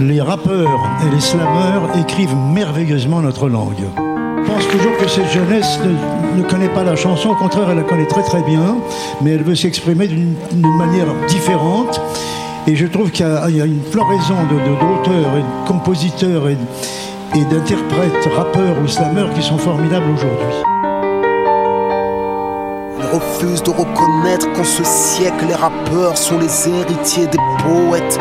les rappeurs et les slammeurs écrivent merveilleusement notre langue. Je pense toujours que cette jeunesse ne, connaît pas la chanson, au contraire, elle la connaît très très bien, mais elle veut s'exprimer d'une manière différente. Et je trouve qu'il y, a une floraison d'auteurs et de compositeurs et, d'interprètes, rappeurs ou slammeurs qui sont formidables aujourd'hui. Refuse de reconnaître qu'en ce siècle, les rappeurs sont les héritiers des poètes.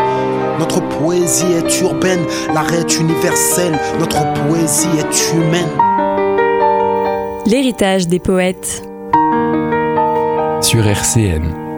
Notre poésie est urbaine, l'arrêt est universel, notre poésie est humaine. L'héritage des poètes. Sur RCN.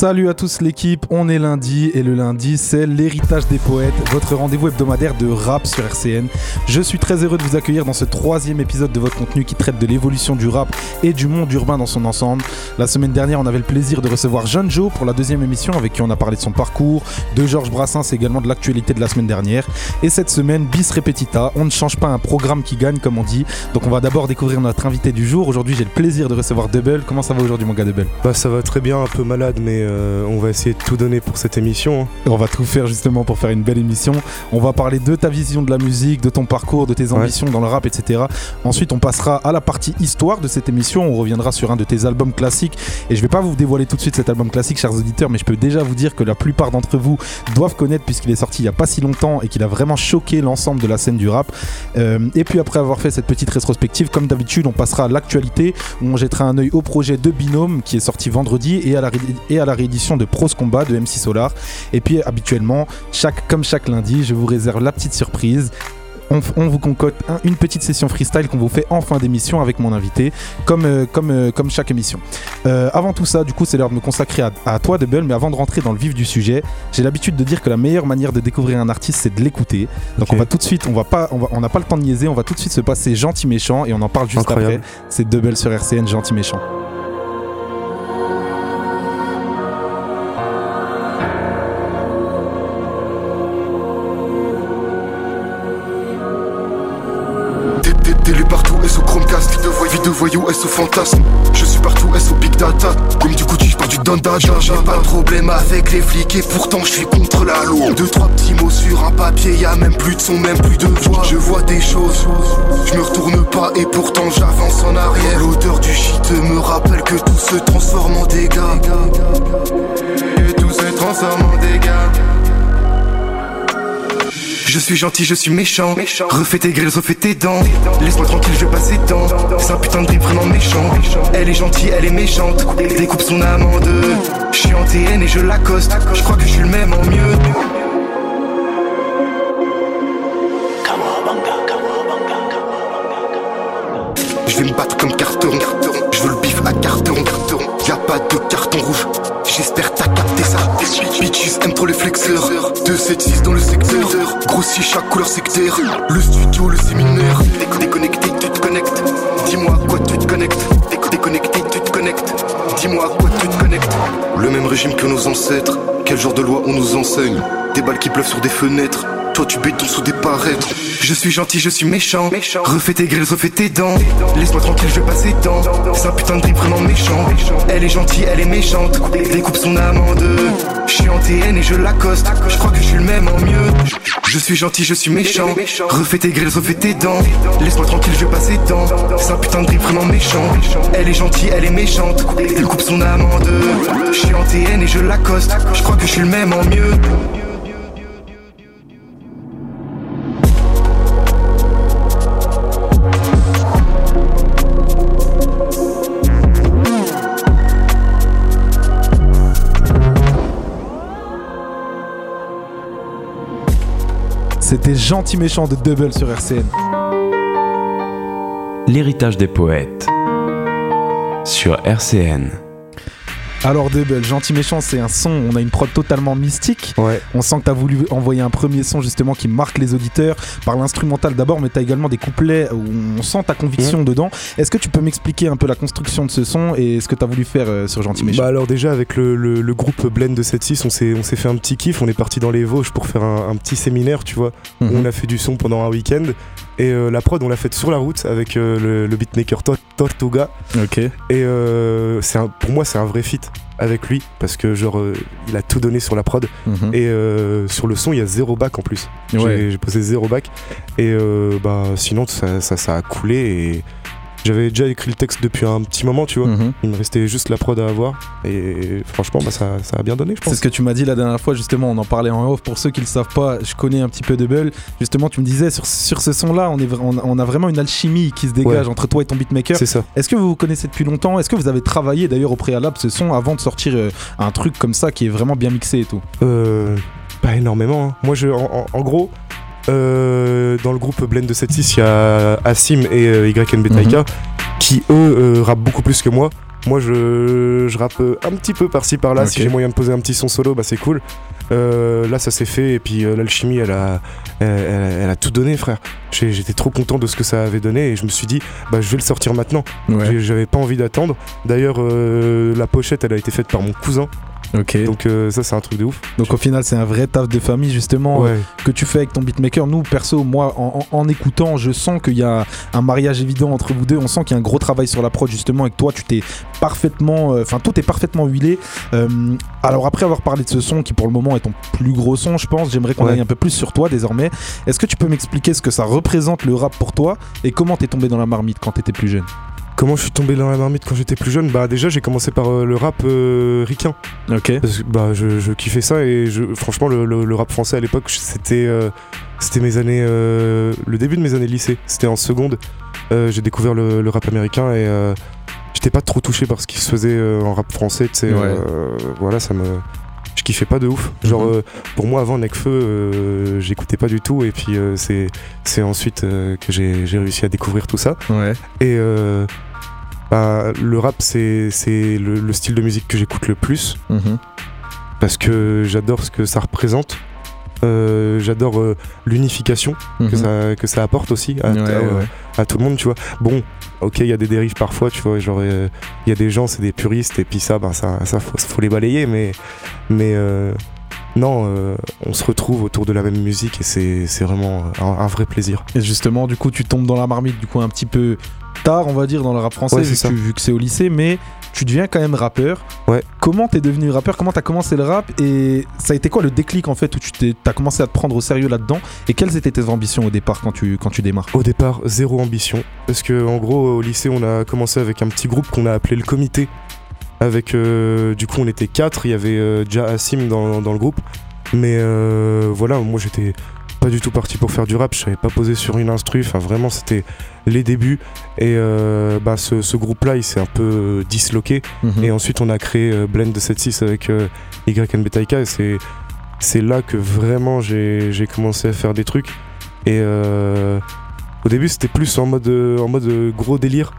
Salut à tous l'équipe, on est lundi et le lundi c'est l'héritage des poètes, votre rendez-vous hebdomadaire de rap sur RCN. Je suis très heureux de vous accueillir dans ce troisième épisode de votre contenu qui traite de l'évolution du rap et du monde urbain dans son ensemble. La semaine dernière on avait le plaisir de recevoir Jeanne Joe pour la deuxième émission avec qui on a parlé de son parcours, de Georges Brassens et également de l'actualité de la semaine dernière. Et cette semaine, bis repetita, on ne change pas un programme qui gagne comme on dit. Donc on va d'abord découvrir notre invité du jour. Aujourd'hui j'ai le plaisir de recevoir Double. Comment ça va aujourd'hui mon gars Double Bah ça va très bien, un peu malade mais... Euh, on va essayer de tout donner pour cette émission. Hein. On va tout faire justement pour faire une belle émission. On va parler de ta vision de la musique, de ton parcours, de tes ambitions dans le rap, etc. Ensuite, on passera à la partie histoire de cette émission. On reviendra sur un de tes albums classiques. Et je vais pas vous dévoiler tout de suite cet album classique, chers auditeurs, mais je peux déjà vous dire que la plupart d'entre vous doivent connaître puisqu'il est sorti il y a pas si longtemps et qu'il a vraiment choqué l'ensemble de la scène du rap. Euh, et puis après avoir fait cette petite rétrospective, comme d'habitude, on passera à l'actualité où on jettera un œil au projet de Binôme qui est sorti vendredi et à la, et à la réédition de Pros Combat de MC Solar. Et puis habituellement, chaque, comme chaque lundi, je vous réserve la petite surprise on, vous concocte une petite session freestyle qu'on vous fait en fin d'émission avec mon invité, comme, euh, comme, euh, comme chaque émission. Euh, avant tout ça, du coup, c'est l'heure de me consacrer à, toi, Double, mais avant de rentrer dans le vif du sujet, j'ai l'habitude de dire que la meilleure manière de découvrir un artiste, c'est de l'écouter. Donc on va tout de suite, on va pas, on n'a pas le temps de niaiser, on va tout de suite se passer gentil méchant et on en parle juste après. C'est Double sur RCN, gentil méchant. Fantasme. Je suis partout, est-ce au big data? Comme du coup tu pars du dandage J'ai pas de problème avec les flics et pourtant je suis contre la loi. Deux trois petits mots sur un papier, y a même plus de son, même plus de voix. Je vois des choses, je me retourne pas et pourtant j'avance en arrière. L'odeur du shit me rappelle que tout se transforme en dégâts. Et tout se transforme en dégâts je suis gentil, je suis méchant. Refais tes grilles, refais tes dents. Laisse-moi tranquille, je passe ses dents. C'est un putain de drip vraiment méchant. Elle est gentille, elle est méchante. Découpe son âme en deux. Je suis en TN et je l'accoste. Je crois que je suis le même en mieux. Je vais me battre comme carton. Je veux le bif à carton. Y'a pas de carton rouge. J'espère. Bitches aiment trop les flexeurs. 2-7-6 dans le secteur. Grossi chaque couleur sectaire. Le studio, le séminaire. Déconnecté, tu te connectes. Dis-moi quoi tu te connectes. Déconnecté, tu te connectes. Dis-moi quoi tu te connectes. Le même régime que nos ancêtres. Quel genre de loi on nous enseigne? Des balles qui pleuvent sur des fenêtres. Toi tu béton sous des paraîtres. Je suis gentil, je suis méchant. Refais tes grilles, refais tes dents. Laisse-moi tranquille, je passe ses dents. C'est un putain de drip vraiment méchant. Elle est gentille, elle est méchante. Découpe son âme en deux. Je suis en TN et je l'accoste. Je crois que je suis le même en mieux. Je suis gentil, je suis méchant. Refais tes grilles, refais tes dents. Laisse-moi tranquille, je passe ses dents. C'est un putain de drip vraiment méchant. Elle est gentille, elle est méchante. Découpe son âme en deux. Je suis en TN et je l'accoste. Je crois que je suis le même en mieux. C'était Gentil Méchant de Double sur RCN. L'héritage des poètes sur RCN. Alors Double, Gentil Méchant, c'est un son, on a une prod totalement mystique. Ouais. On sent que tu as voulu envoyer un premier son justement qui marque les auditeurs par l'instrumental d'abord, mais tu as également des couplets où on sent ta conviction dedans. Est-ce que tu peux m'expliquer un peu la construction de ce son et ce que tu as voulu faire euh, sur Gentil Méchant? Bah alors déjà avec le, groupe Blend de 7-6, on s'est fait un petit kiff, on est parti dans les Vosges pour faire un, petit séminaire, tu vois. où mhm. on a fait du son pendant un week-end. Et euh, la prod, on l'a faite sur la route avec euh, le, beatmaker Tortuga. Ok. Et pour moi, c'est un vrai feat avec lui parce que genre euh, il a tout donné sur la prod Mhm. et euh, sur le son il y a zéro bac en plus. J'ai- Ouais. J'ai posé zéro bac et euh, bah sinon ça, ça, ça a coulé et j'avais déjà écrit le texte depuis un petit moment tu vois. Mhm. Il me restait juste la prod à avoir et franchement bah, ça, ça a bien donné je C'est pense. ce que tu m'as dit la dernière fois, justement, on en parlait en off. Pour ceux qui ne le savent pas, je connais un petit peu Bull. Justement, tu me disais, sur, sur ce son-là, on, est on, a- on a vraiment une alchimie qui se dégage Ouais. entre toi et ton beatmaker. C'est ça. Est-ce que vous vous connaissez depuis longtemps? Est-ce que vous avez travaillé d'ailleurs au préalable ce son avant de sortir euh, un truc comme ça qui est vraiment bien mixé et tout? Euh, pas énormément. hein. Moi, je, en, en- en gros, euh, dans le groupe Blend de 7.6, il y a Assim et euh, YNB Taika qui, eux, euh, rappent beaucoup plus que moi. Moi, je, je rappe euh, un petit peu par-ci par-là. Si j'ai moyen de poser un petit son solo, bah c'est cool. Euh, là, ça s'est fait. Et puis, euh, l'alchimie, elle a, elle, elle- elle a tout donné, frère. J'étais trop content de ce que ça avait donné. Et je me suis dit, bah, je vais le sortir maintenant. J'avais pas envie d'attendre. D'ailleurs, euh, la pochette, elle a été faite par mon cousin. Ok. Donc, Donc, euh, ça, c'est un truc de ouf. au final, c'est un vrai taf de famille, justement. Ouais. que tu fais avec ton beatmaker. Nous, perso, moi, en, en- en écoutant, je sens qu'il y a un mariage évident entre vous deux. On sent qu'il y a un gros travail sur la prod, justement, avec toi. Tu t'es parfaitement. euh, Enfin, tout est parfaitement huilé. Euh, alors, après avoir parlé de ce son, qui pour le moment est ton plus gros son, je pense, j'aimerais qu'on Ouais. aille un peu plus sur toi désormais. Est-ce que tu peux m'expliquer ce que ça représente le rap pour toi? Et comment t'es tombé dans la marmite quand t'étais plus jeune? Comment je suis tombé dans la marmite quand j'étais plus jeune Bah déjà j'ai commencé par euh, le rap euh, ricain. Ok. Parce que bah je, je kiffais ça et je, franchement le, le- le rap français à l'époque c'était euh, c'était mes années euh, le début de mes années lycée. C'était en seconde. J'ai découvert le, le rap américain et j'étais pas trop touché par ce qui se faisait en rap français. Tu sais, Ouais. voilà ça me je kiffais pas de ouf. Genre Mhm. euh, pour moi avant Necfeu euh, j'écoutais pas du tout et puis euh, c'est ensuite que j'ai j'ai réussi à découvrir tout ça. Ouais. Et bah, le rap, c'est le, le style de musique que j'écoute le plus Mhm. parce que j'adore ce que ça représente. Euh, j'adore euh, l'unification que, Mhm. ça, que ça apporte aussi à, Ouais, à- ouais. à tout le monde, tu vois. Bon, ok, il y a des dérives parfois, tu vois. Genre, euh, il y a des gens, c'est des puristes, et puis ça, ben, ça, ça faut, faut les balayer, mais, mais non, on se retrouve autour de la même musique et c'est c'est vraiment un, un vrai plaisir. Et justement, du coup, tu tombes dans la marmite, du coup, un petit peu tard, on va dire, dans le rap français, Ouais, vu, que vu c'est au lycée, mais tu deviens quand même rappeur. Ouais. Comment t'es devenu rappeur? Comment t'as commencé le rap? Et ça a été quoi le déclic, en fait, où tu t'es- t'as commencé à te prendre au sérieux là-dedans? Et quelles étaient tes ambitions au départ quand tu, quand tu démarres? Au départ, zéro ambition. Parce que en gros, au lycée, on a commencé avec un petit groupe qu'on a appelé le comité. Avec, euh, du coup, on était quatre. Il y avait euh, déjà Assim dans, dans le groupe. Mais euh, voilà, moi, j'étais pas du tout parti pour faire du rap. Je savais pas poser sur une instru. Enfin, vraiment, c'était les débuts. Et euh, bah, ce, ce groupe-là, il s'est un peu euh, disloqué. Mhm. Et ensuite, on a créé euh, Blend de 7.6 avec euh, YNB Taika. Et c'est, c'est là que vraiment j'ai, commencé à faire des trucs. Et euh, au début, c'était plus en mode, en mode gros délire.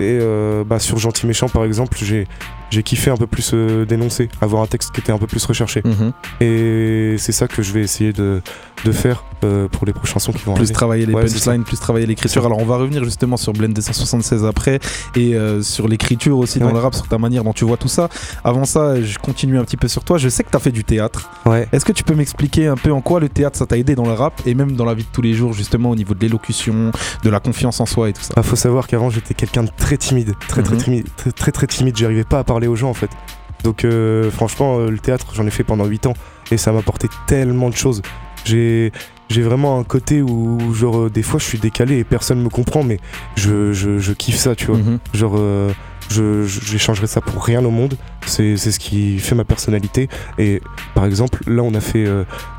Et bah, sur Gentil Méchant, par exemple, j'ai, j'ai kiffé un peu plus euh, dénoncer, avoir un texte qui était un peu plus recherché. Mhm. Et c'est ça que je vais essayer de, de faire euh, pour les prochaines chansons qui vont Plus arriver. travailler les Ouais, punchlines, plus travailler l'écriture. Alors on va revenir justement sur Blend 276 après et euh, sur l'écriture aussi dans le rap, sur ta manière dont tu vois tout ça. Avant ça, je continue un petit peu sur toi. Je sais que tu as fait du théâtre. Ouais. Est-ce que tu peux m'expliquer un peu en quoi le théâtre ça t'a aidé dans le rap et même dans la vie de tous les jours justement au niveau de l'élocution, de la confiance en soi et tout ça? Ah, faut savoir qu'avant j'étais quelqu'un de très timide, très très Mhm. timide, très très, très timide. J'arrivais pas à parler aux gens en fait. Donc euh, franchement, euh, le théâtre, j'en ai fait pendant 8 ans et ça m'a apporté tellement de choses. J'ai j'ai vraiment un côté où genre euh, des fois je suis décalé et personne me comprend, mais je, je, je kiffe ça, tu vois. Mhm. Genre euh, je je- j'échangerais ça pour rien au monde. C'est ce qui fait ma personnalité. Et par exemple, là on a fait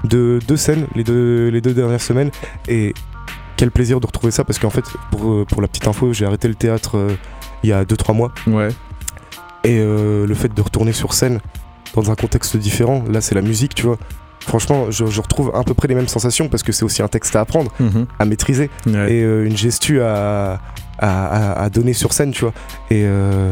deux, deux scènes les deux, les deux dernières semaines et quel plaisir de retrouver ça parce qu'en fait, pour, pour la petite info, j'ai arrêté le théâtre il y a 2-3 mois Ouais. Et euh, le fait de retourner sur scène dans un contexte différent, là c'est la musique, tu vois. Franchement, je, je retrouve à peu près les mêmes sensations parce que c'est aussi un texte à apprendre, Mhm. à maîtriser Ouais. et euh, une gestu à, à, à- à donner sur scène, tu vois. Et euh,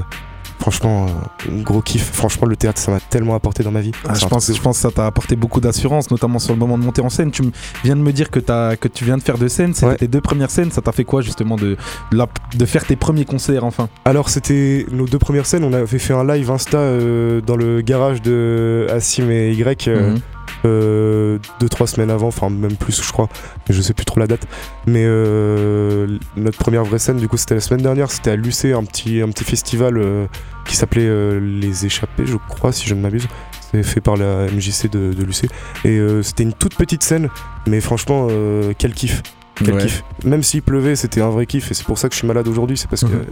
franchement, euh, gros kiff. Franchement, le théâtre, ça m'a tellement apporté dans ma vie. Ah, je, pense, je que ça t'a apporté beaucoup d'assurance, notamment sur le moment de monter en scène. Tu viens de me dire que, tu viens de faire deux scènes, c'était Ouais. tes deux premières scènes. Ça t'a fait quoi justement de, de, la- de faire tes premiers concerts enfin? Alors c'était nos deux premières scènes, on avait fait un live Insta euh, dans le garage de Assim et Y euh, Mhm. Deux trois semaines avant, enfin même plus je crois, mais je sais plus trop la date. Mais euh, notre première vraie scène du coup c'était la semaine dernière, c'était à Lucé, un petit un petit festival euh, qui s'appelait euh, Les Échappés, je crois, si je ne m'abuse. C'est fait par la MJC de, de l'UC. Et euh, c'était une toute petite scène, mais franchement, euh, quel kiff. Quel Ouais. kiff. Même s'il pleuvait, c'était un vrai kiff. Et c'est pour ça que je suis malade aujourd'hui, c'est parce que Mhm.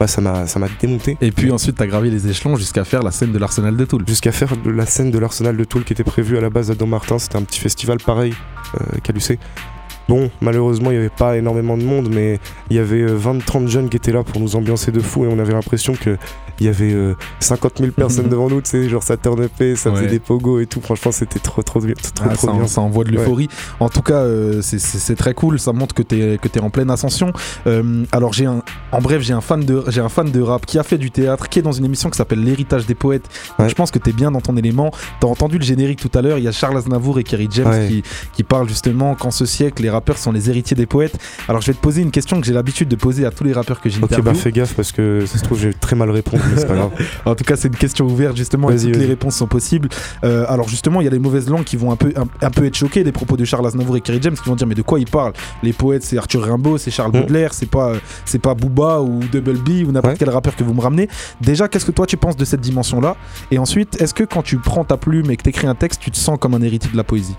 Bah, ça m'a démonté. Et puis ensuite, t'as gravi les échelons jusqu'à faire la scène de l'Arsenal de Toul. Jusqu'à faire de la scène de l'Arsenal de Toul qui était prévue à la base à Don Martin, c'était un petit festival pareil euh, qu'à l'UC. Bon, malheureusement, il n'y avait pas énormément de monde, mais il y avait 20-30 jeunes qui étaient là pour nous ambiancer de fou et on avait l'impression qu'il y avait euh, 50 000 personnes devant nous, tu sais, genre ça turnupait, ça faisait Ouais. des pogos et tout. Franchement, c'était trop, trop bien. Trop, Ah, trop ça, bien. ça envoie de l'euphorie. En tout cas, euh, c'est- très cool. Ça montre que t'es que es en pleine ascension. Euh, alors j'ai un, en bref, j'ai un fan de j'ai un fan de rap qui a fait du théâtre, qui est dans une émission qui s'appelle L'héritage des poètes. Donc, Ouais. je pense que t'es bien dans ton élément. T'as entendu le générique tout à l'heure. Il y a Charles Aznavour et Kerry James qui qui parlent justement qu'en ce siècle, les rappeurs sont les héritiers des poètes. Alors je vais te poser une question que j'ai l'habitude de poser à tous les rappeurs que Ok, j'interviewe. bah fais gaffe parce que ça se trouve, j'ai très mal répondre, mais c'est pas grave. En tout cas, c'est une question ouverte justement et toutes les réponses sont possibles. Euh, alors justement, il y a les mauvaises langues qui vont un peu, un, un peu être choquées des propos de Charles Aznavour et Kerry James qui vont dire mais de quoi il parle Les poètes, c'est Arthur Rimbaud, c'est Charles Mm. Baudelaire, c'est pas, c'est pas Booba ou Double B ou n'importe Ouais. quel rappeur que vous me ramenez. Déjà, qu'est-ce que toi tu penses de cette dimension-là? Et ensuite, est-ce que quand tu prends ta plume et que t'écris un texte, tu te sens comme un héritier de la poésie?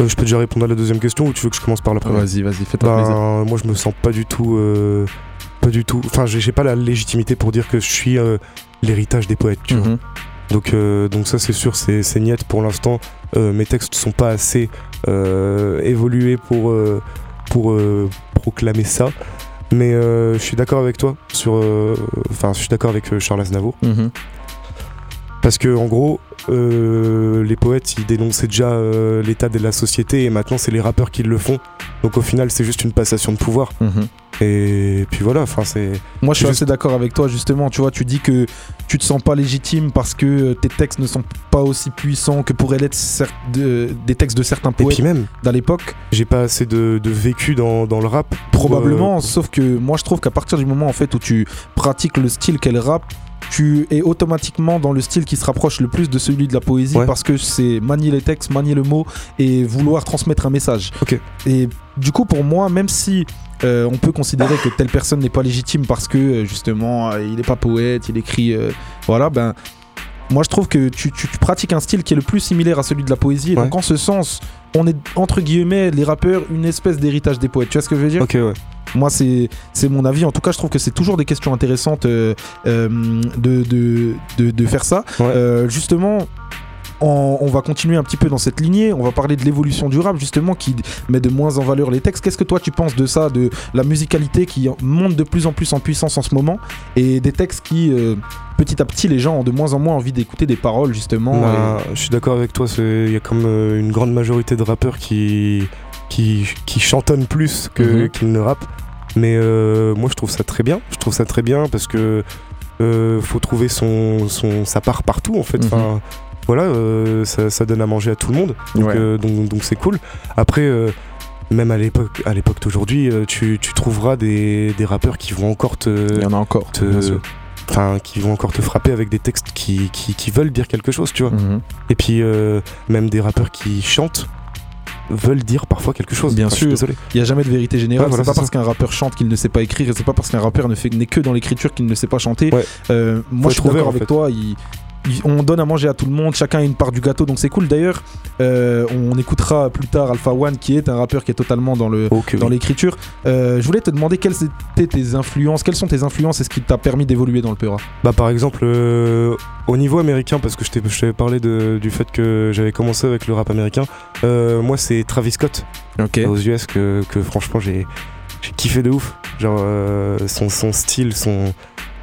Euh, je peux déjà répondre à la deuxième question ou tu veux que je commence par la première Vas-y, vas-y, fais-toi plaisir. Ben, moi, je me sens pas du tout. euh, pas du tout. Enfin, j'ai pas la légitimité pour dire que je suis euh, l'héritage des poètes, tu vois. Mhm. Donc, donc ça, c'est sûr, c'est niette pour l'instant. Mes textes sont pas assez évolués pour, pour proclamer ça. Mais je suis d'accord avec toi sur. Enfin, je suis d'accord avec Charles Aznavour. Mhm. Parce que, en gros, euh, les poètes, ils dénonçaient déjà euh, l'état de la société et maintenant, c'est les rappeurs qui le font. Donc, au final, c'est juste une passation de pouvoir. Mhm. Et puis voilà, enfin, c'est. Moi, je suis Juste- assez d'accord avec toi, justement. Tu vois, tu dis que tu te sens pas légitime parce que euh, tes textes ne sont pas aussi puissants que pourraient l'être de- des textes de certains Et poètes puis même, d'à l'époque. j'ai pas assez de, de vécu dans, dans le rap. Probablement, euh, sauf que moi, je trouve qu'à partir du moment en fait où tu pratiques le style qu'elle rappe, tu es automatiquement dans le style qui se rapproche le plus de celui de la poésie Ouais. parce que c'est manier les textes, manier le mot et vouloir transmettre un message. Ok. Et du coup, pour moi, même si euh, on peut considérer que telle personne n'est pas légitime parce que euh, justement euh, il n'est pas poète, il écrit, euh, voilà, ben moi je trouve que tu, tu- tu pratiques un style qui est le plus similaire à celui de la poésie. Ouais. donc en ce sens, on est entre guillemets les rappeurs une espèce d'héritage des poètes. Tu vois ce que je veux dire? Ok, ouais. moi, c'est c'est mon avis. En tout cas, je trouve que c'est toujours des questions intéressantes euh, de, de, de, de faire ça. Ouais. Justement, on, on va continuer un petit peu dans cette lignée. On va parler de l'évolution du rap, justement, qui met de moins en valeur les textes. Qu'est-ce que toi, tu penses de ça, de la musicalité qui monte de plus en plus en puissance en ce moment, et des textes qui, euh, petit à petit, les gens ont de moins en moins envie d'écouter des paroles, justement. Bah, Je suis d'accord avec toi, il y a comme euh, une grande majorité de rappeurs qui, qui, qui chantonnent plus Mhm. qu'ils ne rappent. Mais euh, moi je trouve ça très bien. Je trouve ça très bien parce que euh, faut trouver son, son, sa part partout en fait. Mhm. Enfin, voilà, euh, ça, ça donne à manger à tout le monde. Donc Ouais. euh, donc donc c'est cool. Après. euh, même à l'époque, à l'époque d'aujourd'hui, tu, tu trouveras des, des rappeurs qui vont encore te, Il y en a encore. enfin, qui vont encore te frapper avec des textes qui, qui, qui veulent dire quelque chose, tu vois. Mhm. Et puis euh, même des rappeurs qui chantent veulent dire parfois quelque chose. Bien Enfin, sûr. désolé. Il n'y a jamais de vérité générale. Ouais, voilà, c'est pas parce qu'un rappeur chante qu'il ne sait pas écrire, et c'est pas parce qu'un rappeur ne fait n'est que dans l'écriture qu'il ne sait pas chanter. Ouais. Euh, moi, je suis d'accord avec fait. toi. il- on donne à manger à tout le monde, chacun a une part du gâteau, donc c'est cool. D'ailleurs, euh, on écoutera plus tard Alpha One, qui est un rappeur qui est totalement dans le Ok, dans oui. l'écriture. Euh, je voulais te demander quelles étaient tes influences, quelles sont tes influences et ce qui t'a permis d'évoluer dans le Peura. Bah par exemple euh, au niveau américain parce que je t'avais parlé de- du fait que j'avais commencé avec le rap américain. moi c'est Travis Scott aux US que, que franchement j'ai j'ai kiffé de ouf. Genre son, son style, son,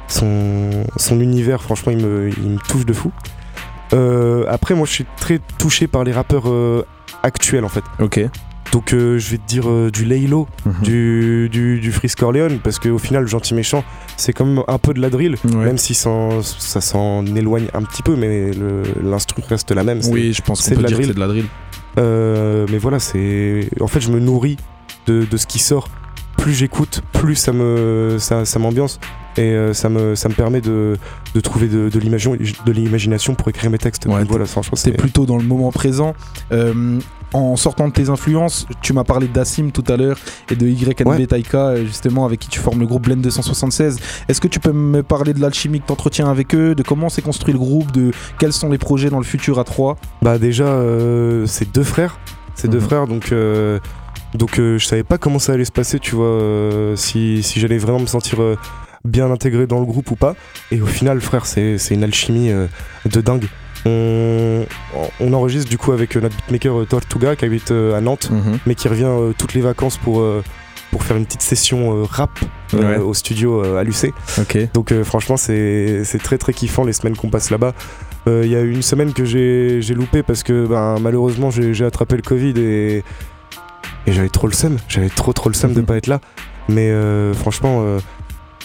son, son univers, franchement il me, il me touche de fou. Euh, après moi je suis très touché par les rappeurs euh, actuels en fait. Ok. Donc euh, je vais te dire du Laylo, Mhm. du, du, du Frisk Corleone, parce qu'au final, Gentil Méchant, c'est quand même un peu de la drill, Ouais. même si ça s'en éloigne un petit peu, mais l'instru reste la même. Oui, je pense que drill. c'est de la drill. Mais voilà, c'est. En fait, je me nourris de, de ce qui sort. Plus j'écoute, plus ça me ça, ça m'ambiance et euh, ça me ça me permet de, de trouver de, de l'imagin- de l'imagination pour écrire mes textes. Ouais, voilà, franchement, c'est plutôt dans le moment présent. Euh, en sortant de tes influences, tu m'as parlé d'Assim tout à l'heure et de YNB Ouais. Taika, justement, avec qui tu formes le groupe Blend 276. Est-ce que tu peux me parler de l'alchimie que tu entretiens avec eux, de comment s'est construit le groupe, de quels sont les projets dans le futur à trois? Bah déjà, euh, c'est deux frères. C'est deux Mhm. frères, donc euh, donc euh, je savais pas comment ça allait se passer, tu vois, euh, si, si j'allais vraiment me sentir euh, bien intégré dans le groupe ou pas. Et au final, frère, c'est une alchimie euh, de dingue. On, on enregistre du coup avec euh, notre beatmaker euh, Tortuga qui habite à Nantes, mais qui revient toutes les vacances pour pour faire une petite session rap euh, au studio à l'UC. Donc euh, franchement c'est très très kiffant les semaines qu'on passe là-bas. Euh, Il y a une semaine que j'ai loupé parce que ben, malheureusement j'ai attrapé le Covid et, et j'avais trop le seum. J'avais trop trop le seum de Mhm. pas être là. Mais franchement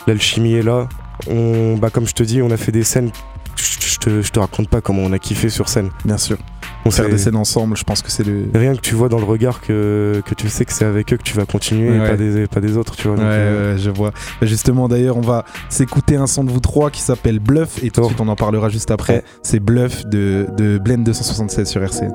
l'alchimie est là. On, bah, comme je te dis on a fait des scènes. Je te, je te raconte pas comment on a kiffé sur scène. Bien sûr. On Faire des scènes ensemble, je pense que c'est le. Rien que tu vois dans le regard que, que tu sais que c'est avec eux que tu vas continuer et pas des, pas des autres, tu vois. Ouais, euh, ouais, je vois. Bah, Justement, d'ailleurs, on va s'écouter un son de vous trois qui s'appelle Bluff et tout de Oh. suite on en parlera juste après. C'est Bluff de, de Blend 276 sur RCN.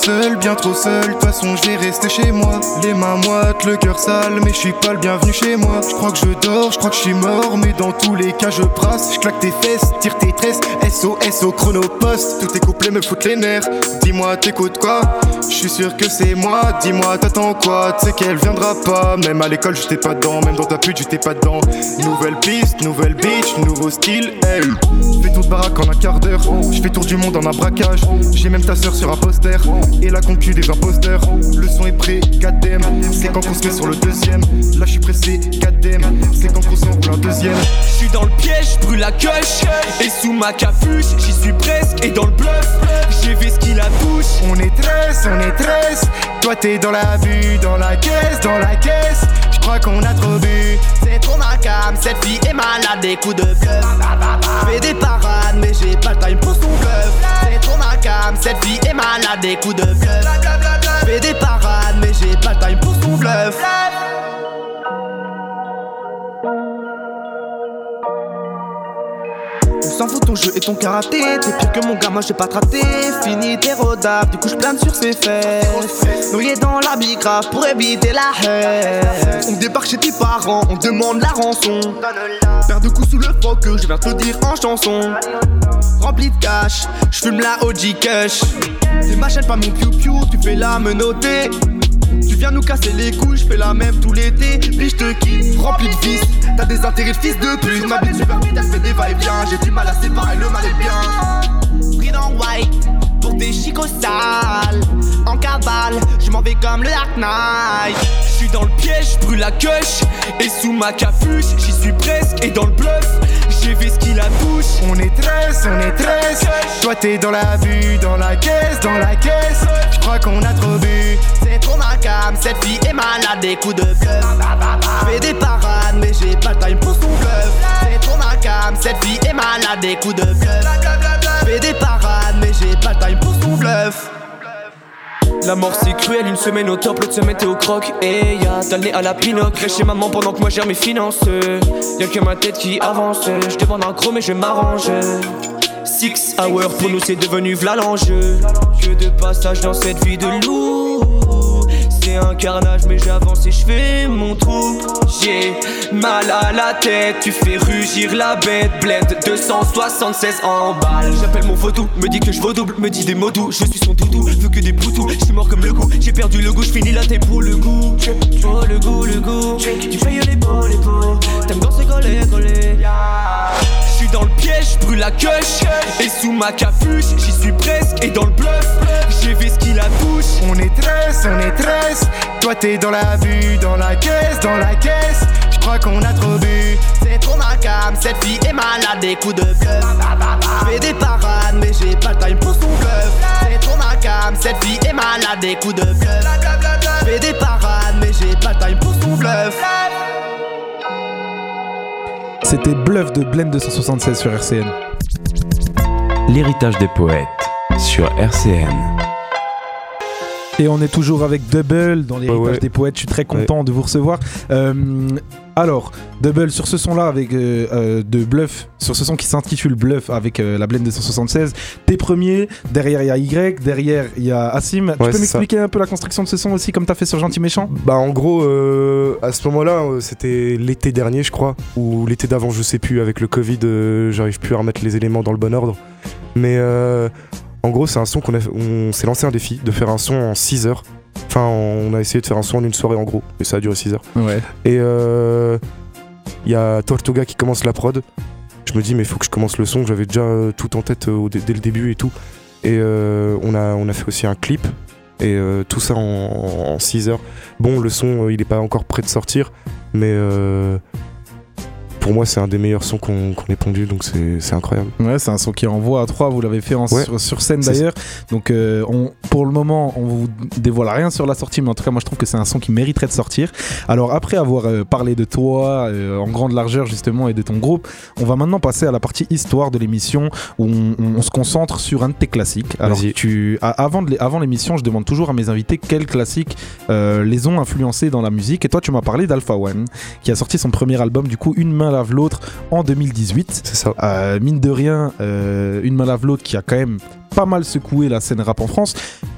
Seul, bien trop seul. De toute façon, j'ai resté chez moi. Les mains moites, le cœur sale, mais je suis pas le bienvenu chez moi. Je crois que je dors, je crois que je suis mort, mais dans tous les cas, je brasse. Je claque tes fesses, tire tes tresses. SOS au chronopost. Tous tes couplets me foutent les nerfs. Dis-moi, t'écoutes quoi? Je suis sûr que c'est moi. Dis-moi, t'attends quoi? Tu sais qu'elle viendra pas. Même à l'école, j'étais pas dedans. Même dans ta pute, j'étais pas dedans. Nouvelle piste, nouvelle bitch, nouveau style. Hey. Je fais tour de baraque en un quart d'heure. Je fais tour du monde en un braquage. J'ai même ta sœur sur un poster. Et la concu des imposteurs. Le son est prêt, KDM. C'est quand qu'on se met sur le deuxième. Là, je suis pressé, KDM. C'est quand qu'on s'enroule un deuxième. Je suis dans le piège, je brûle la coche Et sous ma capuche, j'y suis presque Et dans le bluff, j'ai vu ce qui la touche On est 13, on est 13. Toi, t'es dans la vue, dans la caisse, dans la caisse. Je crois qu'on a trop bu. C'est trop ma cam, cette fille est malade Des coups de bluff fais des parades mais j'ai pas le time pour son bluff C'est trop ma cam, cette fille est malade Des coups de bluff. Je fais des parades mais j'ai pas le time pour son bluff. On s'en fout ton jeu et ton karaté T'es pire que mon gars, moi j'ai pas traité Fini tes rodapes, du coup je plane sur ses fesses. Noyé dans la pour éviter la haine. On débarque chez tes parents, on demande la rançon. Père de coups sous le froc je viens te dire en chanson Rempli de cash, je fume la OG Kush C'est ma chaîne pas mon piou piou, tu fais la menotter tu viens nous casser les couilles, je fais la même tout l'été. Puis je te quitte, rempli de vices. T'as des intérêts de fils de pute. Ma bite super vite, elle fait des va-et-vient. J'ai du mal à séparer le mal et bien. Pris dans white, pour des chicots sales. En cavale, je m'en vais comme le Dark Knight. Dans le piège, brûle la coche. Et sous ma capuche, j'y suis presque. Et dans le bluff, j'ai vu ce qui la touche. On est 13, on est 13. Toi, t'es dans la vue, dans la caisse, dans la caisse. Je crois qu'on a trop bu. C'est trop ma cam, cette fille est malade, des coups de bluff. Je fais des parades, mais j'ai pas le time pour son bluff. C'est trop ma cam, cette fille est malade, des coups de bluff. Je fais des parades, mais j'ai pas le time pour son bluff. La mort c'est cruel, une semaine au top, l'autre semaine t'es au croc. Et y'a t'as à la pinoc, chez maman pendant que moi gère mes finances. Y'a que ma tête qui avance, je demande un gros mais je m'arrange. Six hours pour nous c'est devenu v'là l'enjeu. Que de passage dans cette vie de loup Un carnage mais j'avance et je fais mon trou. J'ai mal à la tête, tu fais rugir la bête. Bled 276 en balle. J'appelle mon vaudou, me dit que je vaux double Me dit des mots doux, je suis son doudou Veux que des poutous, je suis mort comme le goût J'ai perdu le goût, je finis la tête pour le goût. Oh le goût, le goût. Tu payes les pots, les pots T'aimes danser coller, coller la Et sous ma capuche, j'y suis presque Et dans le bluff, j'ai vu ce qui la touche. On est 13, on est 13. Toi, t'es dans la vue, dans la caisse, dans la caisse. Je crois qu'on a trop bu. C'est trop ma cette fille est malade Des coups de bluff. Je fais des parades, mais j'ai pas le time pour son bluff. C'est trop ma cette fille est malade Des coups de bluff. Je fais des parades, mais j'ai pas le time pour son bluff C'était Bluff de Blend 276 sur RCN. L'héritage des poètes sur RCN. Et on est toujours avec Double dans l'héritage Ouais, ouais. des poètes. Je suis très content de vous recevoir. Euh, Alors, Double sur ce son-là avec euh, euh, de Bluff, sur ce son qui s'intitule Bluff avec euh, la blende 276. T'es premier, derrière il y a Y, derrière il y a Assim. tu peux m'expliquer un peu la construction de ce son aussi, comme t'as fait sur Gentil Méchant? Bah en gros, à ce moment-là, c'était l'été dernier, je crois, ou l'été d'avant, je sais plus. Avec le Covid, j'arrive plus à remettre les éléments dans le bon ordre. Mais en gros, c'est un son qu'on on s'est lancé un défi de faire un son en 6 heures. Enfin, on a essayé de faire un son en une soirée en gros, et ça a duré 6 heures. Ouais. Et il y a Tortuga qui commence la prod. Je me dis, mais il faut que je commence le son. J'avais déjà euh, tout en tête euh, dès le début et tout. Et euh, on, a, on a fait aussi un clip. Et tout ça en 6 heures. Bon, le son, il n'est pas encore prêt de sortir. Mais pour moi, c'est un des meilleurs sons qu'on ait pondu, donc c'est incroyable. Ouais, c'est un son qui envoie à 3, vous l'avez fait sur, scène d'ailleurs. Donc, euh, on, pour le moment, on vous dévoile rien sur la sortie, mais en tout cas, moi je trouve que c'est un son qui mériterait de sortir. Alors, après avoir euh, parlé de toi euh, en grande largeur justement et de ton groupe, on va maintenant passer à la partie histoire de l'émission où on, se concentre sur un de tes classiques. Alors, tu, avant, avant l'émission, je demande toujours à mes invités quels classiques les ont influencés dans la musique. Et toi, tu m'as parlé d'Alpha One, qui a sorti son premier album, du coup, Une main lave l'autre en 2018. C'est ça. Euh, mine de rien, euh, Une main lave l'autre qui a quand même pas mal secoué la scène rap en France.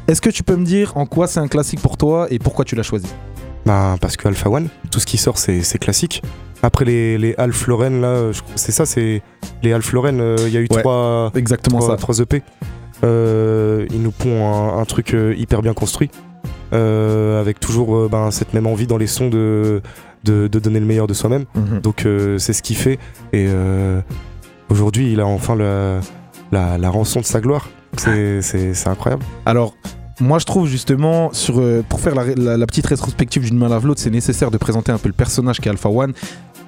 Est-ce que tu peux me dire en quoi c'est un classique pour toi et pourquoi tu l'as choisi? Bah, Parce que Alpha One, tout ce qui sort, c'est classique. Après les, les Alf Loren, là, c'est ça, c'est les Alf Loren, euh, il y a eu trois, exactement ça. trois EP. ils nous pondent un, truc hyper bien construit. avec toujours ben, cette même envie dans les sons de, de, donner le meilleur de soi-même. Mhm. Donc euh, c'est ce qu'il fait. Et euh, aujourd'hui, il a enfin la, la, rançon de sa gloire. C'est incroyable. Alors, moi, je trouve justement, sur, euh, pour faire la, la petite rétrospective d'une main à l'autre, c'est nécessaire de présenter un peu le personnage qu'est Alpha One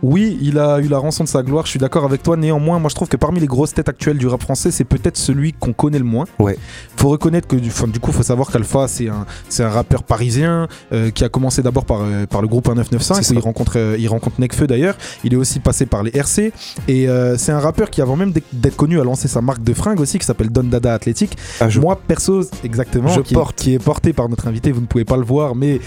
oui, il a eu la rançon de sa gloire, je suis d'accord avec toi. Néanmoins, moi je trouve que parmi les grosses têtes actuelles du rap français, c'est peut-être celui qu'on connaît le moins. Ouais. Faut reconnaître que du, du coup, faut savoir qu'Alpha, c'est un, c'est un rappeur parisien euh, qui a commencé d'abord par, euh, par le groupe 1995 où il rencontre, euh, il rencontre Nekfeu d'ailleurs. Il est aussi passé par les RC et c'est un rappeur qui avant même d'être connu a lancé sa marque de fringues aussi qui s'appelle Don Dada Athletic. Ah, moi perso, exactement, je qui, porte. qui est porté par notre invité. Vous ne pouvez pas le voir, mais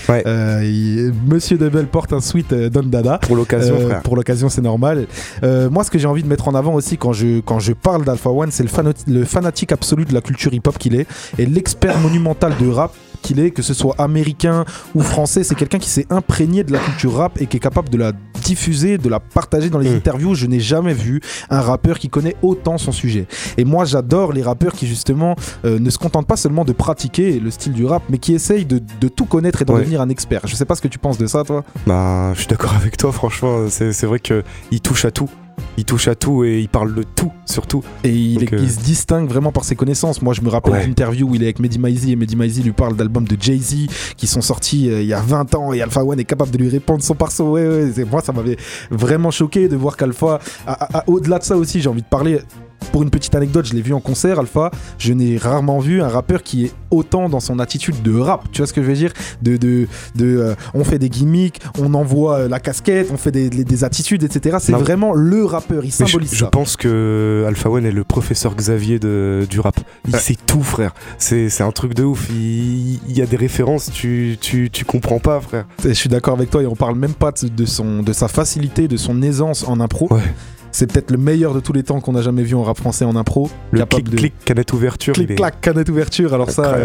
Monsieur Debel porte un sweat Don Dada pour l'occasion. Pour l'occasion, c'est normal. Euh, moi, ce que j'ai envie de mettre en avant aussi quand je, parle d'Alpha One, c'est le, le fanatique absolu de la culture hip-hop qu'il est et l'expert monumental de rap qu'il est, que ce soit américain ou français, c'est quelqu'un qui s'est imprégné de la culture rap et qui est capable de la diffuser, de la partager dans les mm. interviews. Je n'ai jamais vu un rappeur qui connaît autant son sujet. Et moi, j'adore les rappeurs qui justement euh, ne se contentent pas seulement de pratiquer le style du rap, mais qui essayent de, tout connaître et d'en devenir un expert. Je sais pas ce que tu penses de ça, toi. Bah, je suis d'accord avec toi. Franchement, c'est vrai qu'il touche à tout il touche à tout et il parle de tout, surtout. Et il, euh, se distingue vraiment par ses connaissances. Moi, je me rappelle d'une interview où il est avec Mehdi Maizi et Mehdi Maizi lui parle d'albums de Jay-Z qui sont sortis euh, il y a 20 ans et Alpha One est capable de lui répondre son parceau. Ouais, ouais, moi, ça m'avait vraiment choqué de voir qu'Alpha, au-delà de ça aussi, j'ai envie de parler pour une petite anecdote, je l'ai vu en concert, Alpha. Je n'ai rarement vu un rappeur qui est autant dans son attitude de rap. Tu vois ce que je veux dire? De, de, de euh, on fait des gimmicks, on envoie euh, la casquette, on fait des, des attitudes, etc. C'est vraiment le rappeur. Il symbolise je, je pense que Alpha One est le professeur Xavier de, du rap. Il sait tout, frère. C'est un truc de ouf. Il, y a des références, tu, tu, tu comprends pas, frère. je suis d'accord avec toi. Et on parle même pas de, son, de sa facilité, de son aisance en impro. Ouais. C'est peut-être le meilleur de tous les temps qu'on a jamais vu en rap français en impro. Le clic, clic, canette ouverture. Clic, clac, canette ouverture. Alors ça,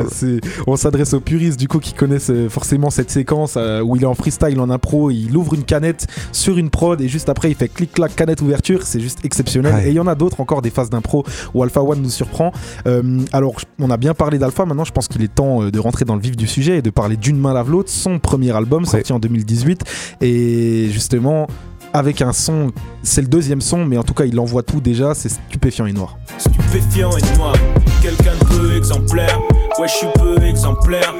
on s'adresse aux puristes du coup qui connaissent euh, forcément cette séquence euh, où il est en freestyle, en impro, il ouvre une canette sur une prod et juste après il fait clic, clac, canette ouverture. C'est juste exceptionnel. Et il y en a d'autres encore des phases d'impro où Alpha One nous surprend. Euh, alors on a bien parlé d'Alpha. Maintenant, je pense qu'il est temps de rentrer dans le vif du sujet et de parler d'une main lave l'autre. Son premier album sorti en 2018 et justement avec un son, c'est le deuxième son, mais en tout cas il envoie tout déjà, c'est stupéfiant et noir. Stupéfiant et noir, quelqu'un de peu exemplaire, ouais je suis peu exemplaire,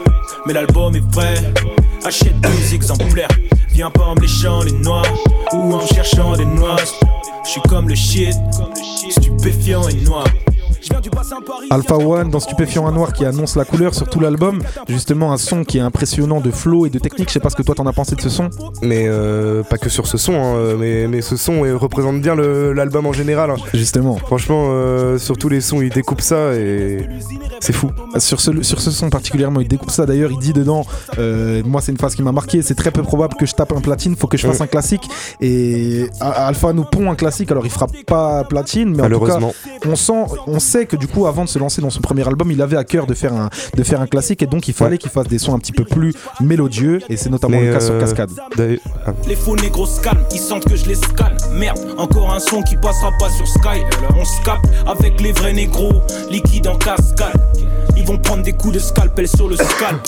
mais l'album est vrai, achète deux exemplaires, viens pas en léchant les noirs, ou en cherchant des noix, je suis comme le shit, stupéfiant et noir. Alpha One dans Stupéfiant à Noir qui annonce la couleur sur tout l'album. Justement, un son qui est impressionnant de flow et de technique. Je sais pas ce que toi t'en as pensé de ce son. Mais euh, pas que sur ce son, hein, mais, mais ce son euh, représente bien l'album en général. hein. Justement. Franchement, euh, sur tous les sons, il découpe ça et c'est fou. Sur ce, sur ce son particulièrement, il découpe ça. D'ailleurs, il dit dedans, euh, moi c'est une phrase qui m'a marqué, c'est très peu probable que je tape un platine, faut que je fasse un classique. Et Alpha nous pond un classique, alors il fera pas platine, mais en tout cas, Malheureusement. on sent, on sait que du coup, avant de se lancer dans son premier album, il avait à cœur de faire un, de faire un classique, et donc il fallait Ouais. qu'il fasse des sons un petit peu plus mélodieux, et c'est notamment Mais, le cas sur euh, Cascade. ah, Les faux négros se calment, ils sentent que je les scanne. Merde, encore un son qui passera pas sur Sky. On se capte avec les vrais négros, liquide en cascade. Ils vont prendre des coups de scalpel sur le scalp.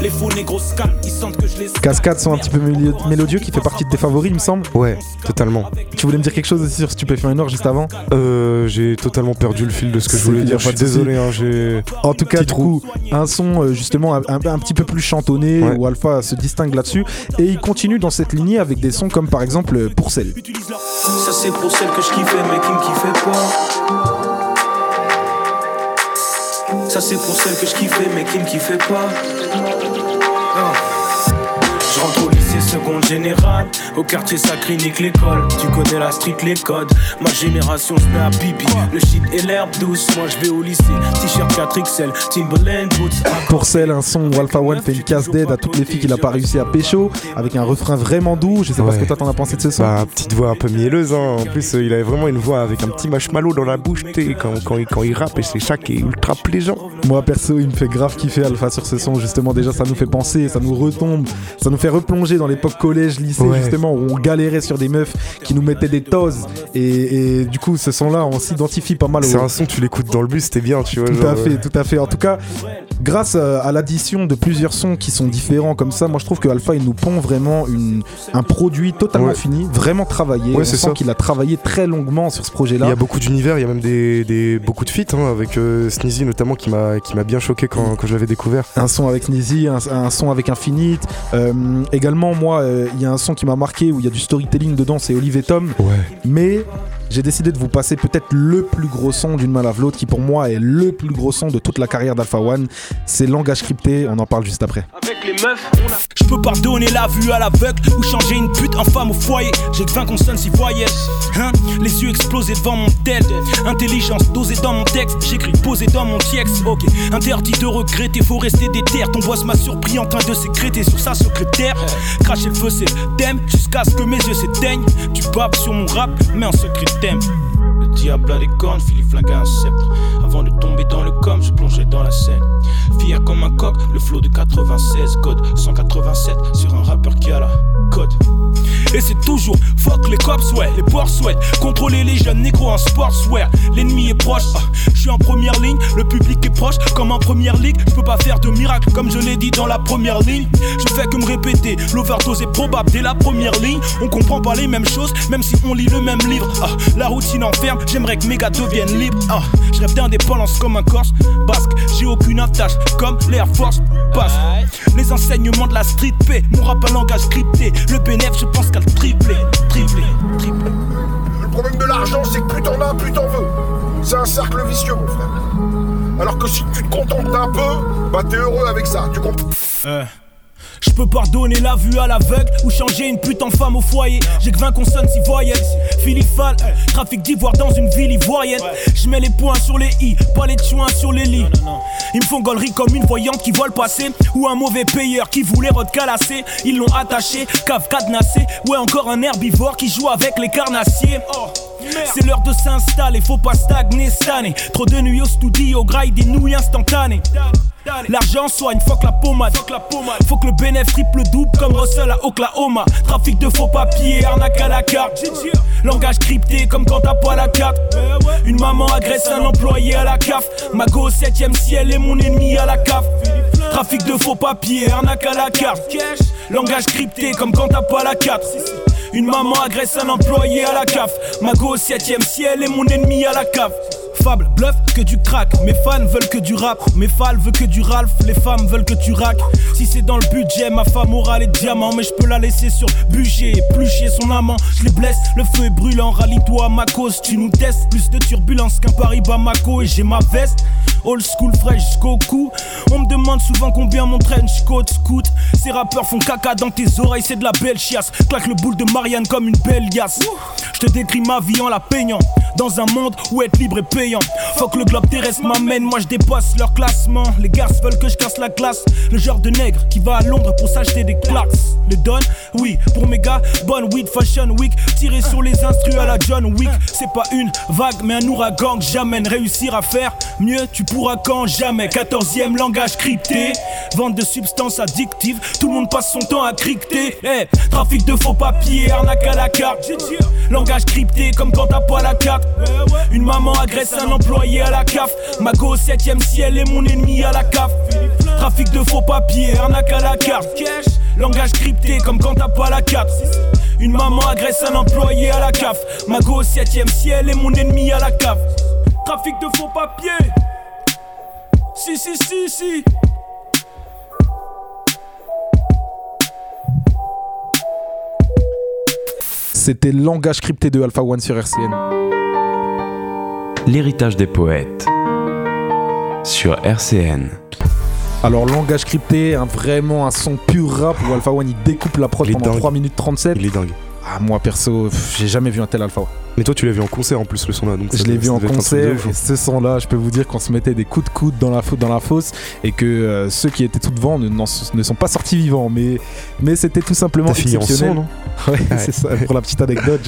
Les faux négros ils sentent que je les. Cascade, son un petit peu mélodieux, qui fait partie de tes favoris, il me semble. Ouais, totalement. Tu voulais me dire quelque chose aussi sur Stupéfiant Noir juste avant Euh, j'ai totalement perdu le fil de ce que je voulais dire. Je suis désolé. hein, j'ai- En tout cas, du coup, un son euh, justement un, un- un petit peu plus chantonné Ouais. où Alpha se distingue là-dessus et il continue dans cette lignée avec des sons comme par exemple euh, Pour celle. Ça c'est pour celle que je kiffais mais qui me kiffait pas. Ça c'est pour celle que je kiffais mais qui me kiffait pas. Seconde générale Au quartier ça clinique l'école Tu connais la street les codes Ma génération se met à pipi Le shit et l'herbe douce Moi je vais au lycée T-shirt 4XL Timberland boots Pour celle, un son où Alpha One fait une casse d'aide à toutes les filles qu'il a pas réussi à pécho avec un refrain vraiment doux. Je sais pas ce que toi t'en as pensé de ce son. Bah, petite voix un peu mielleuse. Hein. En plus, euh, il avait vraiment une voix avec un petit marshmallow dans la bouche. tu sais, Quand, quand, il, quand il rappe, et c'est ça qui est ultra plaisant. Moi perso, il me fait grave kiffer Alpha sur ce son. Justement, déjà ça nous fait penser, ça nous retombe, ça nous fait replonger dans l'époque collège, lycée Ouais. justement où on galérait sur des meufs qui nous mettaient des toses et, et du coup ce son-là, on s'identifie pas mal. C'est au- un son, tu l'écoutes dans le bus, c'était bien, tu vois. Tout genre, à fait, euh, tout à fait. En tout cas, grâce euh, à l'addition de plusieurs sons qui sont différents comme ça, moi je trouve que Alpha il nous pond vraiment une, un produit totalement Ouais. fini, vraiment travaillé. Ouais, On c'est sent ça. qu'il a travaillé très longuement sur ce Il projet-là. y a beaucoup d'univers, il y a même des, des- beaucoup de feats hein, avec euh, Sneezy notamment qui m'a qui m'a bien choqué quand, quand je l'avais découvert. Un son avec un, un son avec Infinite. Euh, également, moi, euh, il y a un son qui m'a marqué où il y a du storytelling dedans, c'est Olive et Tom. Ouais. Mais j'ai décidé de vous passer peut-être le plus gros son d'une main lave l'autre, qui pour moi est le plus gros son de toute la carrière d'Alpha One. C'est Langage crypté, on en parle juste après. Avec les meufs, on a... Je peux pardonner la vue à l'aveugle ou changer une pute en femme au foyer. J'ai que 20 consonnes si voyais. Hein Les yeux explosés devant mon tel. Intelligence dosée dans mon texte. J'écris posé dans mon texte. Ok, interdit de regretter, faut rester déter. Ton boss m'a surpris en train de sécréter sur sa secrétaire. Cracher le feu, c'est le thème. Jusqu'à ce que mes yeux s'éteignent. Tu babes sur mon rap, mais en secret thème. Le diable a des cornes, Philippe flingue un sceptre. Avant de tomber dans le com, je plongeais dans la scène. Fier comme un coq, le flow de 96, code 187 sur un rappeur qui a la code. Et c'est toujours fuck les cops, ouais, les boss, ouais. Contrôler les jeunes négros en sportswear. L'ennemi est proche, ah, je suis en première ligne, le public est proche comme en première ligue. Je peux pas faire de miracle comme je l'ai dit dans la première ligne. Je fais que me répéter, l'overdose est probable dès la première ligne. On comprend pas les mêmes choses, même si on lit le même livre. Ah, la routine enferme, j'aimerais que mes gars deviennent libres. Ah, je rêve d'indépendance comme un corse basque. J'ai aucune attache comme l'Air Force passe. Les enseignements de la street P, mon rap un langage crypté. Le bénéf, je pense qu'à le tripler, tripler, tripler. Le problème de l'argent, c'est que plus t'en as, plus t'en veux. C'est un cercle vicieux, mon frère. Alors que si tu te contentes d'un peu, bah t'es heureux avec ça. Tu comprends? Je peux pardonner la vue à l'aveugle ou changer une pute en femme au foyer. J'ai que 20 consonnes si voyelles. Philippe Fall, trafic d'ivoire dans une ville ivoirienne. Je mets les points sur les i, pas les chouins sur les lits. Ils me font gaulerie comme une voyante qui voit le passé ou un mauvais payeur qui voulait recalasser. Ils l'ont attaché, cave cadenassé. Ouais, encore un herbivore qui joue avec les carnassiers. C'est l'heure de s'installer, faut pas stagner cette année. Trop de nuits au studio, graille des nouilles instantanées. L'argent soigne, fuck la pommade. Faut que le bénéfice triple double comme Russell à Oklahoma. Trafic de faux papiers, arnaque à la carte. Langage crypté comme quand t'as pas la carte. Une maman agresse un employé à la CAF. Ma go au 7ème ciel est mon ennemi à la CAF. Trafic de faux papiers, arnaque à la carte. Langage crypté comme quand t'as pas la carte. Une maman agresse un employé à la CAF. Ma go au 7ème ciel est mon ennemi à la CAF. Fable, bluff, que du crack. Mes fans veulent que du rap. Mes fans veulent que du Ralph. Les femmes veulent que tu rack. Si c'est dans le budget, ma femme aura les diamants. Mais je peux la laisser sur budget. Plus son amant. Je les blesse, le feu est brûlant. Rallie-toi ma cause, tu nous testes. Plus de turbulence qu'un Paris Bamako. Et j'ai ma veste. Old school jusqu'au cou. On me demande souvent combien mon trench coat scout. Ces rappeurs font caca dans tes oreilles, c'est de la belle chiasse. Claque le boule de Marianne comme une belle liasse. Je te décris ma vie en la peignant. Dans un monde où être libre est payant. Faut que le globe terrestre m'amène, moi je dépasse leur classement. Les gars veulent que je casse la glace. Le genre de nègre qui va à Londres pour s'acheter des claques. Le don, oui, pour mes gars, bonne weed fashion week. Tirer sur les instrus à la John Wick. C'est pas une vague, mais un ouragan que j'amène. Réussir à faire mieux, tu pourras quand jamais. 14e langage crypté. Vente de substances addictives. Tout le monde passe son temps à cricter. Eh, trafic de faux papiers, arnaque à la carte. Langage crypté comme quand t'as pas la carte. Une maman agresse un employé à la CAF. Ma go au 7ème ciel est mon ennemi à la CAF. Trafic de faux papiers, arnaque à la carte. Langage crypté comme quand t'as pas la carte. Une maman agresse un employé à la CAF. Ma go au 7ème ciel est mon ennemi à la CAF. Trafic de faux papiers. Si, si, si, si. C'était Langage crypté de Alpha One sur RCN. L'héritage des poètes sur RCN. Alors langage crypté, un, vraiment un son pur rap où Alpha One il découpe la prod pendant 3 minutes 37. Il est dingue. Ah moi perso, j'ai jamais vu un tel Alpha One. Mais toi, tu l'as vu en concert en plus, le son là. Donc je l'ai vu en concert. Et ce son là, je peux vous dire qu'on se mettait des coups de coude dans la, dans la fosse et que euh, ceux qui étaient tout devant ne, ne sont pas sortis vivants. Mais, mais c'était tout simplement exceptionnel. non ouais, c'est ça. Pour la petite anecdote,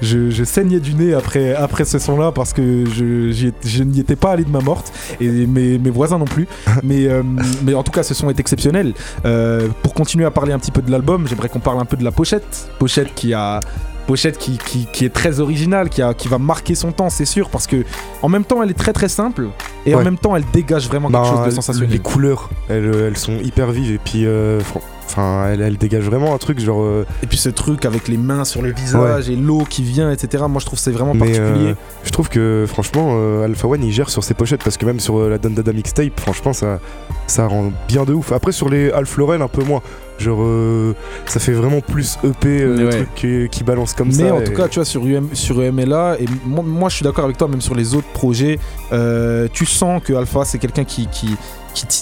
je, je, saignais du nez après, après ce son là parce que je, je n'y étais pas allé de ma morte et mes, mes voisins non plus. mais, euh, mais en tout cas, ce son est exceptionnel. Euh, pour continuer à parler un petit peu de l'album, j'aimerais qu'on parle un peu de la pochette. Pochette qui a pochette qui, qui, est très originale, qui, a, qui va marquer son temps, c'est sûr, parce que en même temps elle est très très simple et en même temps elle dégage vraiment quelque bah, chose de sensationnel. Les couleurs, elles, elles sont hyper vives et puis euh, Enfin, elle, dégage vraiment un truc genre. Euh, et puis ce truc avec les mains sur le visage et l'eau qui vient, etc. Moi, je trouve c'est vraiment particulier. Euh, je trouve que franchement, Alpha One il gère sur ses pochettes parce que même sur la Dada mixtape, franchement, ça, ça rend bien de ouf. Après, sur les Alpha Laurel, un peu moins. Genre, euh, ça fait vraiment plus EP, euh, truc qui, balance comme ça. Mais en tout cas, tu vois, sur, UM, sur UMLA, et moi, je suis d'accord avec toi, même sur les autres projets, euh, tu sens que Alpha, c'est quelqu'un qui, qui,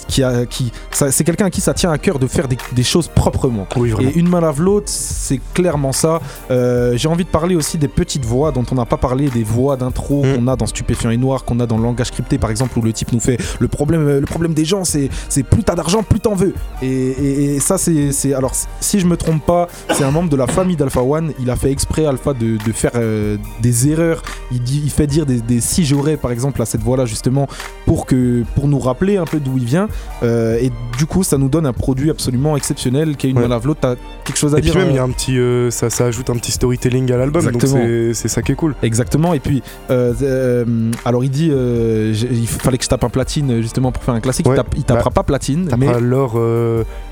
qui, a, qui c'est quelqu'un à qui ça tient à cœur de faire des, choses proprement. et une main lave l'autre, c'est clairement ça. Euh, j'ai envie de parler aussi des petites voix dont on n'a pas parlé, des voix d'intro mm. qu'on a dans Stupéfiant et Noir, qu'on a dans le langage crypté par exemple, où le type nous fait le problème, le problème des gens, c'est plus t'as d'argent, plus t'en veux. Et, ça, c'est alors si je me trompe pas, c'est un membre de la famille d'Alpha One. Il a fait exprès Alpha de, de faire euh, des erreurs. Il, dit, il fait dire des, des si j'aurais par exemple à cette voix-là justement pour que pour nous rappeler un peu d'où il vient. Euh, et du coup, ça nous donne un produit absolument exceptionnel qui a une ouais. lave l'autre. T'as quelque chose à dire Et puis même, il y a un petit, euh, ça, ça ajoute un petit storytelling à l'album. Donc c'est ça qui est cool. Exactement. Et puis, euh, alors il dit, il fallait que je tape un platine justement pour faire un classique. Il, tapera bah, pas platine. Mais alors,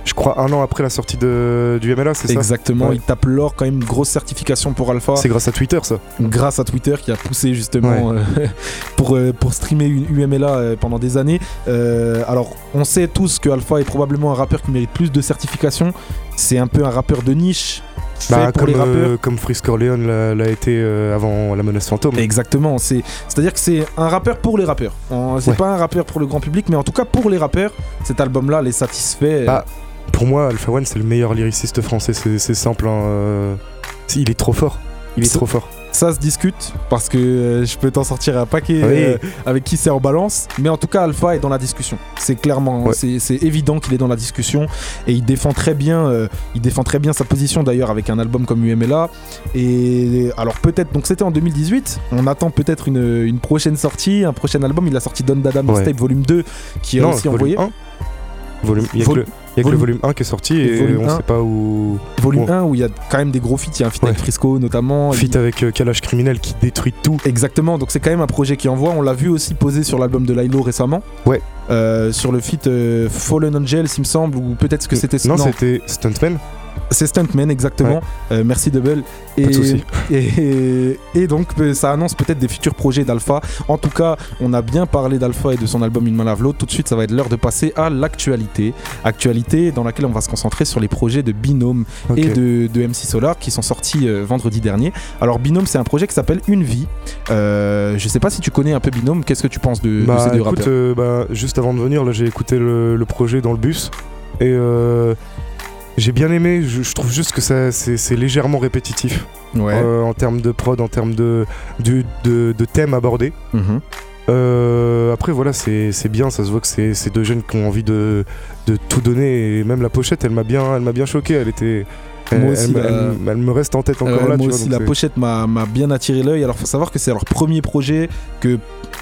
je crois un an après la sortie de, du MLA, c'est ça? Exactement. Il tape l'or quand même grosse certification pour Alpha. C'est grâce à Twitter, ça. Grâce à Twitter qui a poussé justement pour pour streamer une UMLA pendant des années. alors on sait tous que Alpha est probablement un rappeur qui mérite plus de certification. C'est un peu un rappeur de niche. Bah, comme, les euh, comme Frisk Corleone l'a été euh, avant la menace fantôme. Exactement, c'est-à-dire que c'est un rappeur pour les rappeurs. C'est pas un rappeur pour le grand public, mais en tout cas pour les rappeurs, cet album-là les satisfait. Bah, pour moi, Alpha One, c'est le meilleur lyriciste français, c'est simple. Hein, euh, il est trop fort. Il est trop fort ça se discute parce que euh, je peux t'en sortir un paquet euh, avec qui c'est en balance. Mais en tout cas, Alpha est dans la discussion. C'est clairement, c'est évident qu'il est dans la discussion et il défend très bien, euh, il défend très bien sa position d'ailleurs avec un album comme UMLA. Et alors peut-être, donc c'était en 2018. On attend peut-être une, prochaine sortie, un prochain album. Il a sorti Don Dada Mixtape Volume 2 qui est aussi envoyé. Volume, il y a que le, il y a que le volume 1 qui est sorti et, on sait pas où. Volume 1 où il y a quand même des gros feats. Il y a un feat avec Frisco notamment. Feat avec euh, Kalash Criminel qui détruit tout. Exactement, donc c'est quand même un projet qui envoie. On l'a vu aussi posé sur l'album de Lilo récemment. Ouais. Euh, sur le feat euh, Fallen Angels, il me semble, ou peut-être que c'était. Non, c'était Stuntman. C'est Stuntman, exactement. Euh, merci Double. Et, Pas de souci. et, et donc, euh, ça annonce peut-être des futurs projets d'Alpha. En tout cas, on a bien parlé d'Alpha et de son album Une main lave l'autre. Tout de suite, ça va être l'heure de passer à l'actualité. Actualité dans laquelle on va se concentrer sur les projets de Binôme et de, de MC Solar qui sont sortis euh, vendredi dernier. Alors, Binôme, c'est un projet qui s'appelle Une vie. Euh, je sais pas si tu connais un peu Binôme. Qu'est-ce que tu penses de, de Bah ces deux écoute, rappeurs bah, juste avant de venir, là j'ai écouté le, le projet dans le bus et euh, j'ai bien aimé. Je, je trouve juste que ça, c'est, légèrement répétitif Ouais. euh, en termes de prod, en termes de, de, de thèmes abordés. Mhm. Euh, après voilà, c'est, bien. Ça se voit que c'est, deux jeunes qui ont envie de, de tout donner. Et même la pochette, elle m'a bien, elle m'a bien choqué. Elle était, Moi aussi, elle- la- elle- elle me reste en tête encore Euh, là. moi tu aussi, la pochette m'a bien attiré l'œil. Alors, faut savoir que c'est leur premier projet que,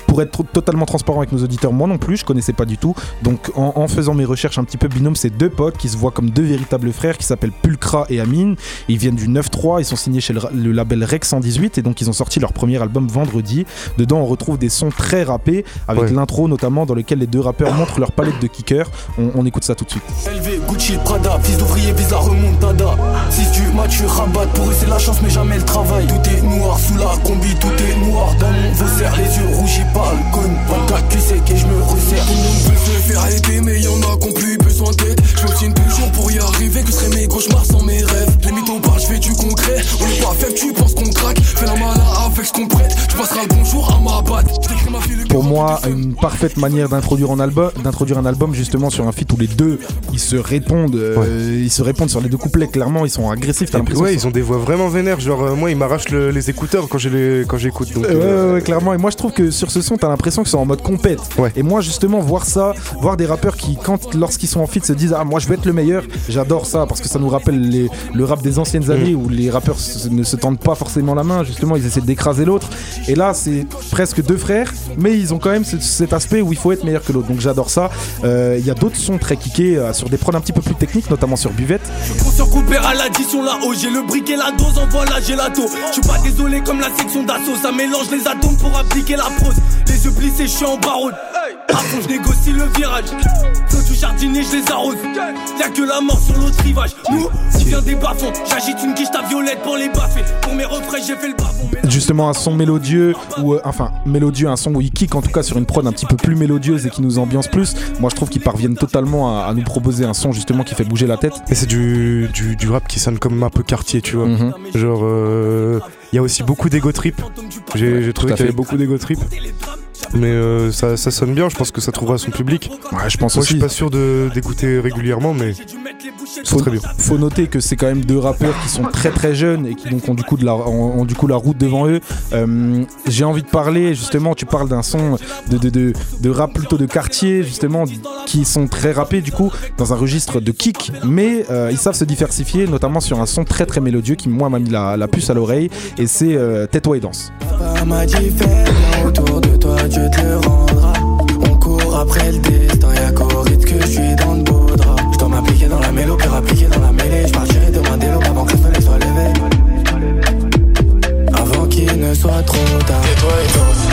pour être totalement transparent avec nos auditeurs, moi non plus, je connaissais pas du tout. Donc, en, en faisant mes recherches un petit peu, Binôme, c'est deux potes qui se voient comme deux véritables frères qui s'appellent Pulcra et Amine. Ils viennent du 9-3, ils sont signés chez le, label Rex 118 et donc ils ont sorti leur premier album vendredi. Dedans, on retrouve des sons très rappés avec Ouais. l'intro notamment dans lequel les deux rappeurs montrent leur palette de kickers. On, on écoute ça tout de suite. LV, Gucci, Prada, fils d'ouvrier, visa remontada. Si tu mature, rabat, pour eux c'est la chance, mais jamais le travail. Tout est noir sous la combi, tout est noir. Dans mon vaussaire, les yeux rougis par le cône. 24 tu sais que je me resserre. Tout le monde veut se faire aider, mais y'en a qui ont plus besoin d'aide. Je m'obstine toujours pour y arriver, que seraient mes cauchemars sans mes rêves. Les mythos parlent, je fais du concret. On est pas faible, tu penses qu'on craque. Fais la malin avec ce qu'on prête. Tu passeras le bonjour à ma batte. Je t'écris ma fille, le pour moi de une parfaite manière d'introduire un album d'introduire un album justement sur un feat où les deux ils se répondent euh, ils se répondent sur les deux couplets clairement ils sont agressifs t'as l'impression ouais, ils ont des voix vraiment vénères. Genre, euh, moi, ils m'arrachent le- les écouteurs quand, j'ai les- quand j'écoute. Donc, Ouais, euh, ouais, ouais, clairement. Et moi, je trouve que sur ce son, t'as l'impression que c'est en mode compète. Ouais. Et moi, justement, voir ça, voir des rappeurs qui, quand, lorsqu'ils sont en feat, se disent Ah, moi, je vais être le meilleur, j'adore ça parce que ça nous rappelle les- le rap des anciennes Mm. années où les rappeurs se- ne se tendent pas forcément la main, justement, ils essaient d'écraser l'autre. Et là, c'est presque deux frères, mais ils ont quand même ce- cet aspect où il faut être meilleur que l'autre. Donc, j'adore ça. Euh, Il y a d'autres sons très kickés euh, sur des prods un petit peu plus techniques, notamment sur Buvette. À l'addition là-haut, j'ai le briquet, la dose, envoie la gelato. Je suis pas désolé comme la section d'assaut, ça mélange les atomes pour appliquer la prose. Les yeux plissés, je suis en baronne. À fond, je négocie le virage. Feu du jardinier, je les arrose. Y'a que la mort sur l'autre rivage. Nous, on vient des bas-fonds. J'agite une quiche ta violette pour les baffer. Pour mes refrains, j'ai fait le bas-fond. justement un son mélodieux ou euh, enfin mélodieux un son où il kick en tout cas sur une prod un petit peu plus mélodieuse et qui nous ambiance plus moi je trouve qu'ils parviennent totalement à, à nous proposer un son justement qui fait bouger la tête Et c'est du, du, du rap qui sonne comme un peu quartier, tu vois. Mhm. Genre, euh, il y a aussi beaucoup d'ego trip. J'ai trouvé qu'il y avait beaucoup d'ego trip. Mais euh, ça, ça sonne bien, je pense que ça trouvera son public. ouais je pense Moi, je suis pas sûr de- d'écouter régulièrement, mais c'est faut, très bien. faut noter que c'est quand même deux rappeurs qui sont très très jeunes et qui donc ont du coup, de la, ont, ont du coup la route devant eux. Euh, J'ai envie de parler, justement, tu parles d'un son de, de, de, de rap plutôt de quartier, justement, qui sont très rappés du coup dans un registre de kick, mais euh, ils savent se diversifier, notamment sur un son très très mélodieux qui, moi, m'a mis la, la puce à l'oreille et c'est euh, Tais-toi et danse. M'a autour de toi, Te rendra. On court après le destin, y'a qu'au rythme que je suis dans le beau drap. Je dois m'appliquer dans la mélo, puis rappliquer dans la mêlée. Je partirai demain dès l'aube avant que le soleil soit levé. Avant qu'il ne soit trop tard. Tais-toi et.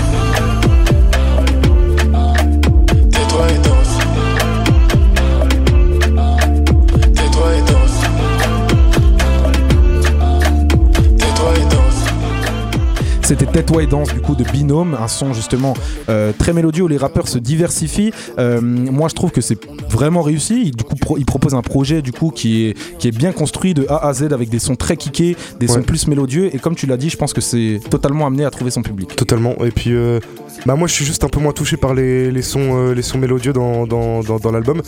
C'était Tais-toi et danse du coup de Binôme, un son justement euh, très mélodieux où les rappeurs se diversifient. Euh, moi je trouve que c'est vraiment réussi. Il, du coup, pro- il propose un projet du coup qui est, qui est bien construit de A à Z avec des sons très kickés, des sons plus mélodieux. Et comme tu l'as dit, je pense que c'est totalement amené à trouver son public. Totalement. Et puis, euh, bah moi, je suis juste un peu moins touché par les, les sons, euh, les sons mélodieux dans, dans, dans, dans l'album.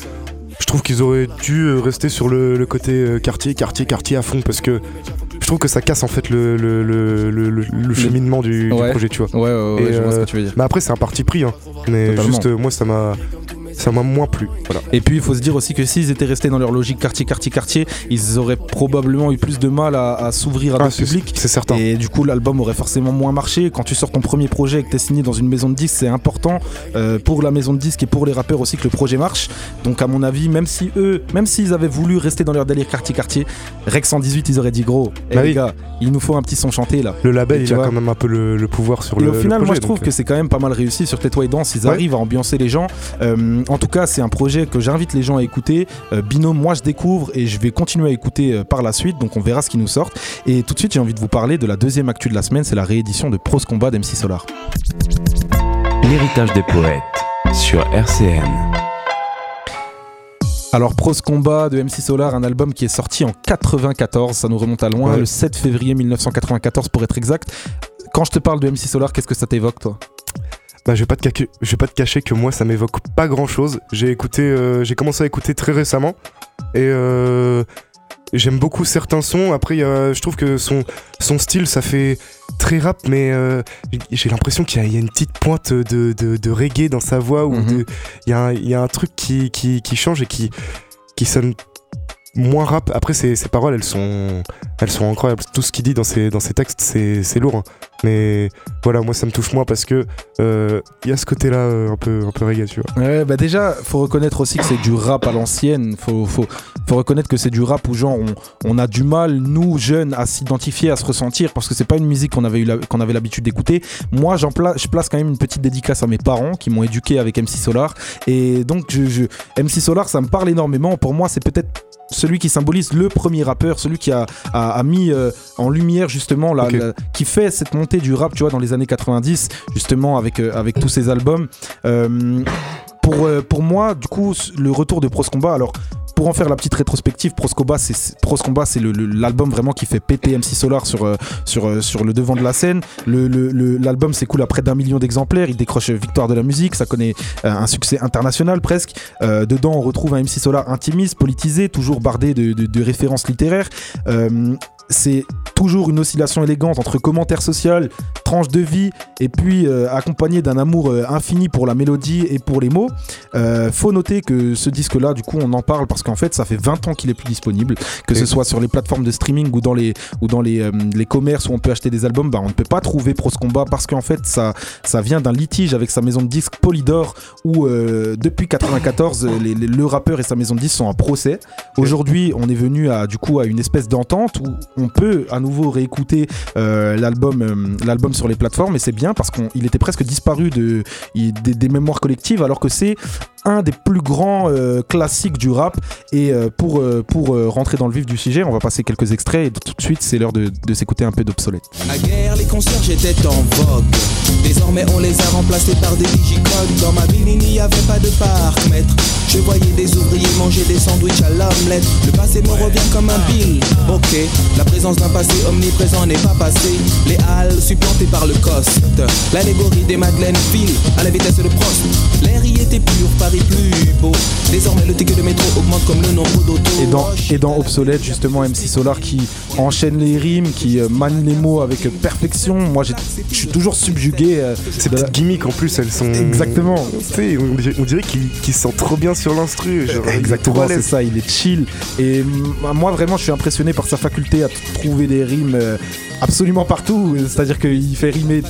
Je trouve qu'ils auraient dû rester sur le, le côté quartier, quartier, quartier à fond parce que trouve que ça casse en fait le, le, le, le, cheminement du, du Ouais. projet, tu vois. Ouais, ouais, Et, je vois ce que tu veux dire. Mais après, c'est un parti pris, hein. Mais Totalement. juste, euh, moi, ça m'a. Ça m'a moins plu. Voilà. Et puis il faut se dire aussi que s'ils étaient restés dans leur logique quartier, quartier, quartier, ils auraient probablement eu plus de mal à, à s'ouvrir à Ah, d'autres c'est- publics. C'est certain. Et du coup, l'album aurait forcément moins marché. Quand tu sors ton premier projet et que tu es signé dans une maison de disques, c'est important euh, pour la maison de disques et pour les rappeurs aussi que le projet marche. Donc, à mon avis, même si eux, même s'ils avaient voulu rester dans leur délire quartier-quartier, Rex 118, ils auraient dit gros, eh, Bah les oui. gars, il nous faut un petit son chanté là. Le label, Et il a vois- quand même un peu le, le pouvoir sur Et le. au le final, moi je trouve donc, que c'est quand même pas mal réussi sur Tais-toi et danse. Ils Ouais. arrivent à ambiancer les gens. Euh, en tout cas, c'est un projet que j'invite les gens à écouter. Euh, Binôme, moi je découvre et je vais continuer à écouter euh, par la suite, donc on verra ce qui nous sort. Et tout de suite, j'ai envie de vous parler de la deuxième actu de la semaine, c'est la réédition de Pros Combat d'MC Solar. L'héritage des poètes sur RCN. Alors Pros Combat de MC Solar, un album qui est sorti en 94, ça nous remonte à loin, Ouais. le 7 février 1994 pour être exact. Quand je te parle de MC Solar, qu'est-ce que ça t'évoque toi? Bah, je vais pas te cacher, je vais pas te cacher que moi ça m'évoque pas grand chose. J'ai écouté, euh, j'ai commencé à écouter très récemment et euh, j'aime beaucoup certains sons. Après, je trouve que son son style ça fait très rap, mais euh, j'ai l'impression qu'il y, a- il y a une petite pointe de, de, de reggae dans sa voix ou Mhm. il y, a un- il y a un truc qui, qui, qui change et qui qui sonne moins rap. Après, ses, paroles, elles sont, elles sont incroyables. Tout ce qu'il dit dans ses, dans ses textes, c'est lourd. hein. Mais voilà, moi, ça me touche moins parce que euh, il y a ce côté-là euh, un peu, un peu reggae, tu vois. Ouais, bah déjà, faut reconnaître aussi que c'est du rap à l'ancienne. Faut, faut, faut reconnaître que c'est du rap où genre on, on a du mal, nous jeunes, à s'identifier, à se ressentir, parce que c'est pas une musique qu'on avait eu qu'on avait l'habitude d'écouter. Moi, j'en pla- je place quand même une petite dédicace à mes parents qui m'ont éduqué avec MC Solar, et donc je, je- MC Solar, ça me parle énormément. Pour moi, c'est peut-être celui qui symbolise le premier rappeur, celui qui a, a- a mis euh, en lumière justement la, qui fait cette montée du rap, tu vois, dans les années 90, justement avec, euh, avec tous ses albums. Euh, pour, pour moi, du coup, le retour de Pros Combat, alors pour en faire la petite rétrospective, Pros Combat, c'est- l'album vraiment qui fait péter MC Solar sur, euh, euh, sur le devant de la scène. L'album s'écoule à près d'un million d'exemplaires, il décroche euh, victoire de la musique, ça connaît un succès international presque. Dedans, on retrouve un MC Solar intimiste, politisé, toujours bardé de, références littéraires. C'est toujours une oscillation élégante entre commentaires sociaux, tranches de vie, et puis euh, accompagné d'un amour euh, infini pour la mélodie et pour les mots. Euh, faut noter que ce disque-là, du coup, on en parle parce qu'en fait, ça fait 20 ans qu'il est plus disponible, que ce soit sur les plateformes de streaming ou dans les, ou dans les, les commerces où on peut acheter des albums, bah, on ne peut pas trouver Pros Combat parce qu'en fait, ça, ça vient d'un litige avec sa maison de disques Polydor où depuis 94, euh, les- les- le rappeur et sa maison de disques sont en procès. Aujourd'hui, on est venu à, du coup, à une espèce d'entente où on peut à nouveau réécouter euh, l'album euh, l'album sur les plateformes et c'est bien parce qu'il était presque disparu de, il- des, des mémoires collectives alors que c'est un des plus grands euh, classiques du rap et euh, pour, euh, pour euh, rentrer dans le vif du sujet on va passer quelques extraits et tout de suite c'est l'heure de, de s'écouter un peu d'obsolète À guerre, les concerts étaient en vogue. Désormais, on les a remplacés par des digicodes. Dans ma ville, il n'y avait pas de parc-mètre. Je voyais des ouvriers manger des sandwichs à l'omelette. Le passé me revient comme un bill. Ok, la présence d'un passé omniprésent n'est pas passé. Les halles supplantées par le coste. L'allégorie des Madeleines file à la vitesse de Prost. L'air y était pur, Paris plus beau. Désormais, le ticket de métro augmente comme le nombre d'autos. et dans, et dans Obsolète justement MC Solar qui enchaîne les rimes qui euh, manie les mots avec euh, perfection moi j'ai- je suis toujours subjugué euh, Ces de la- petites gimmicks en plus, elles sont. Exactement. Tu sais, on dirait, on dirait qu'il qu'il se sent trop bien sur l'instru. Exactement, c'est ça, il est chill. Et mm, moi, vraiment, je suis impressionné par sa faculté à t- trouver des rimes euh, absolument partout. C'est-à-dire qu'il fait rimer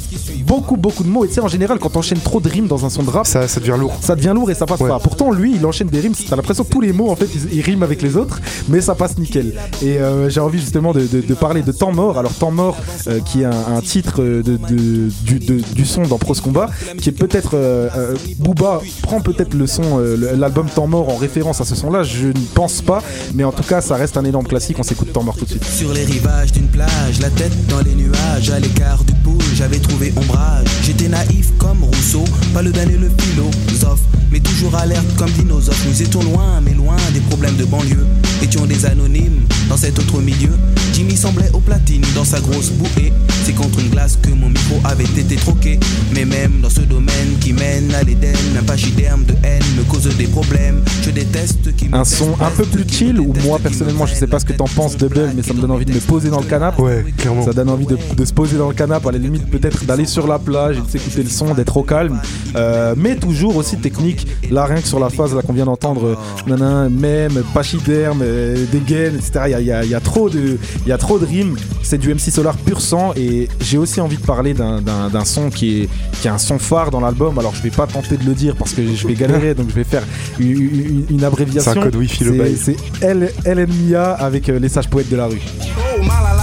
beaucoup, beaucoup de mots. Et tu sais, en général, quand t'enchaînes trop de rimes dans un son de rap, Ça, ça devient lourd. ça devient lourd et ça passe Ouais. pas. Pourtant, lui, il enchaîne des rimes. T'as l'impression que tous les mots, en fait, ils, ils riment avec les autres, mais ça passe nickel. Et euh, j'ai envie justement de, de- de parler de Temps mort. Alors, Temps mort, euh, qui est un, un titre euh, de, de- du, de- du son dans Pros Combat, qui est peut-être. euh, euh, Booba prend peut-être le son, euh, l'album Temps mort en référence à ce son-là. Je ne pense pas, mais en tout cas, ça reste un énorme classique. On s'écoute Temps mort tout de suite. Sur les rivages d'une plage, la tête dans les nuages, à l'écart du pool, j'avais trouvé ombrage. J'étais naïf comme Rousseau, pas le damné le philosophe, mais toujours alerte comme dinosaure. Nous étions loin, mais loin des problèmes de banlieue. Étions des anonymes dans cet autre milieu. Jimmy semblait au platine dans sa grosse bouée. C'est contre une glace que mon micro avait été troqué. Mais même dans ce domaine qui mène à l'Éden, un pachyderme de haine me cause des problèmes. Je déteste qui me Un son un peu plus chill, ou moi personnellement, je sais pas ce que t'en penses, Double, mais ça me donne envie de me poser dans le canapé. Ouais, clairement. Ça donne envie de, de se poser dans le canapé, à la limite peut-être d'aller sur la plage et de s'écouter le son, d'être au calme. Euh, mais toujours aussi technique. Là, rien que sur la phase là qu'on vient d'entendre, euh, même, pachyderme, euh, dégaine, etc. Il y a, il y a- il y a trop de, y a trop de rimes. C'est du MC Solar pur sang. Et j'ai aussi envie de parler d'un- son qui est, qui est un son phare dans l'album. Alors je vais pas tenter de le dire parce que je vais galérer, donc je vais faire une, une- une abréviation. C'est un code wifi, le bail. C'est LNMIA avec euh, les sages poètes de la rue.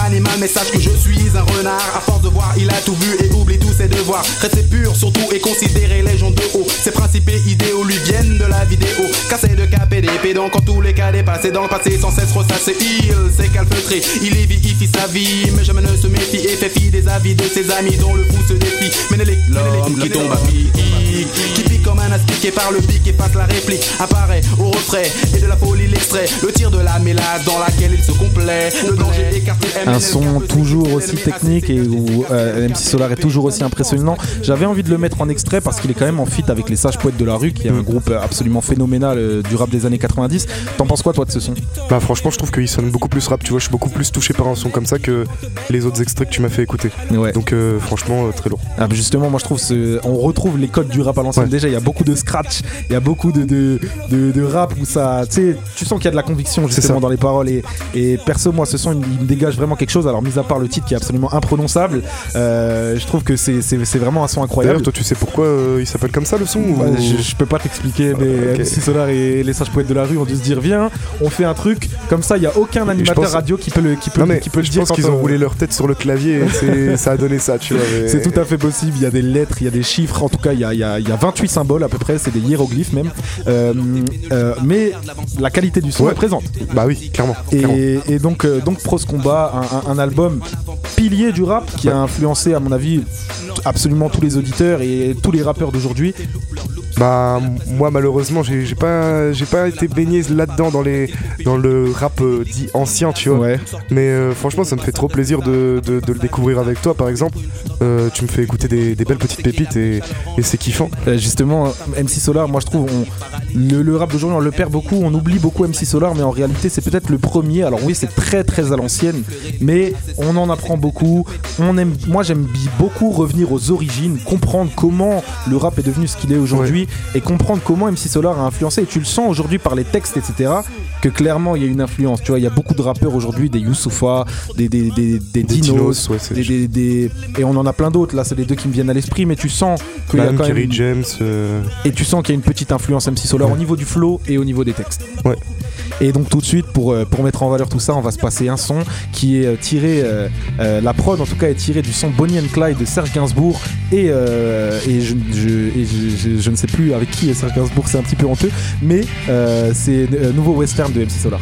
Animal, mais sache que je suis un renard. À force de voir, il a tout vu et oublie tous ses devoirs. Rester pur surtout et considérer les gens de haut. Ses principes et idéaux lui viennent de la vidéo. Casser de cap et des pédants quand tous les cas dépassés dans le passé sans cesse ressasser. Il s'est calfeutré, il évite sa vie, mais jamais ne se méfie et fait fi des avis de ses amis dont le fou se défie. Ménélique, l'homme qui tombe à pic, qui pique comme un aspiqué par le pic et passe la réplique. Apparaît au retrait et de la folie l'extrait. Le tir de la mélasse dans laquelle il se complaît. Le danger écarté. Un son toujours aussi technique et où euh, MC Solar est toujours aussi impressionnant. J'avais envie de le mettre en extrait parce qu'il est quand même en fit avec les Sages Poètes de la Rue, qui est un groupe absolument phénoménal euh, du rap des années 90. T'en penses quoi toi de ce son? Bah franchement je trouve qu'il sonne beaucoup plus rap, tu vois, je suis beaucoup plus touché par un son comme ça que les autres extraits que tu m'as fait écouter. Ouais. Donc euh, franchement euh, très lourd. Ah, justement, moi je trouve ce... on retrouve les codes du rap à l'ancienne. Ouais. Déjà, il y a beaucoup de scratch, il y a beaucoup de, de, de- de rap où ça, tu sens qu'il y a de la conviction justement dans les paroles. Et, et perso, moi, ce son, il, il me dégage vraiment quelque chose. Alors, mis à part le titre qui est absolument imprononçable, euh, je trouve que c'est vraiment un son incroyable. D'ailleurs toi tu sais pourquoi euh, il s'appelle comme ça le son ou- Bah, je, je peux pas t'expliquer, mais Ok. MC Solar et les sages poètes de la rue ont dû se dire viens, on fait un truc comme ça. Il y a aucun animateur pense- radio qui peut le qui peut, Non mais qui peut le je dire. pense qu'ils ont on- roulé leur tête sur le clavier et ça a donné ça, tu vois. mais- C'est tout à fait possible. Il y a des lettres, il y a des chiffres. En tout cas, il y a, il y a- y a 28 symboles à peu près. C'est des hiéroglyphes même. Euh, euh, mais la qualité du son Ouais. est présente. Bah oui, clairement. clairement. Et, et donc, euh, donc Pros Combat, un, album pilier du rap qui a influencé, à mon avis, absolument tous les auditeurs et tous les rappeurs d'aujourd'hui. Bah moi malheureusement j'ai pas j'ai pas été baigné là-dedans dans les dans le rap euh, dit ancien tu vois. Ouais. Mais euh, franchement ça me fait trop plaisir de, de- de le découvrir avec toi par exemple. Euh, tu me fais écouter des, des belles petites pépites et, et c'est kiffant. Justement, MC Solar, moi je trouve, on- le, le rap d'aujourd'hui on le perd beaucoup, on oublie beaucoup MC Solar, mais en réalité c'est peut-être le premier. Alors oui, c'est très très à l'ancienne, mais on en apprend beaucoup. On aime, moi j'aime beaucoup revenir aux origines, comprendre comment le rap est devenu ce qu'il est aujourd'hui et comprendre comment MC Solar a influencé. Et tu le sens aujourd'hui par les textes, etc. Que clairement il y a une influence. Tu vois, il y a beaucoup de rappeurs aujourd'hui, des Youssoufa, des, des, des, des Dinos, ouais, des, et on en a plein d'autres. Là, c'est les deux qui me viennent à l'esprit, mais tu sens qu'il y a Même quand Kerry même James. euh, et tu sens qu'il y a une petite influence MC Solar au niveau du flow et au niveau des textes. Ouais. Et donc tout de suite, pour, euh, pour mettre en valeur tout ça, on va se passer un son qui est euh, tiré, euh, la prod en tout cas est tirée du son Bonnie and Clyde de Serge Gainsbourg et, et, je, je- je- je- ne sais plus avec qui est Serge Gainsbourg, c'est un petit peu honteux, mais c'est nouveau western de MC Solar.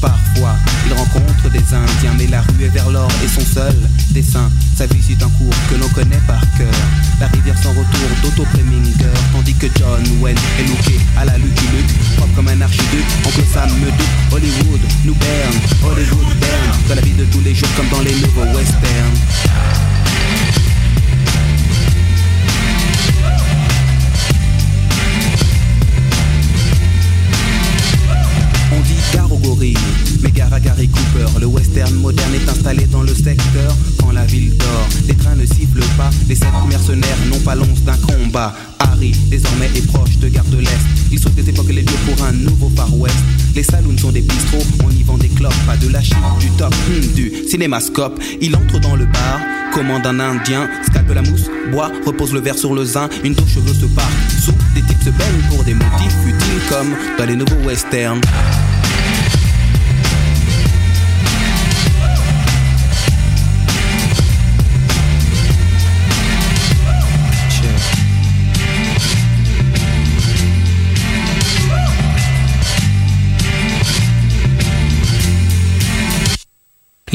Parfois, il rencontre des Indiens, mais la rue est vers l'or et son seul dessin. Sa vie suit cours que l'on connaît par cœur. La rivière sans retour d'Otto Preminger, tandis que John Wayne est looké à la Lucky Luke, propre comme un archiduc. Oncle Sam me doute, Hollywood nous berne, Hollywood berne, dans la vie de tous les jours comme dans les nouveaux westerns. Gare aux mais à Gary Cooper. Le western moderne est installé dans le secteur quand la ville dort. Les trains ne sifflent pas, les sept mercenaires n'ont pas l'once d'un combat. Harry, désormais, est proche de Gare de l'Est. Il saute des époques les lieux pour un nouveau Far West. Les saloons sont des bistrots, on y vend des clopes, pas de la chip, du top, hum, du cinémascope. Il entre dans le bar, commande un indien, scalpe la mousse, boit, repose le verre sur le zin, une touche cheveux se part. Sous, des types se baignent pour des motifs futiles comme dans les nouveaux westerns.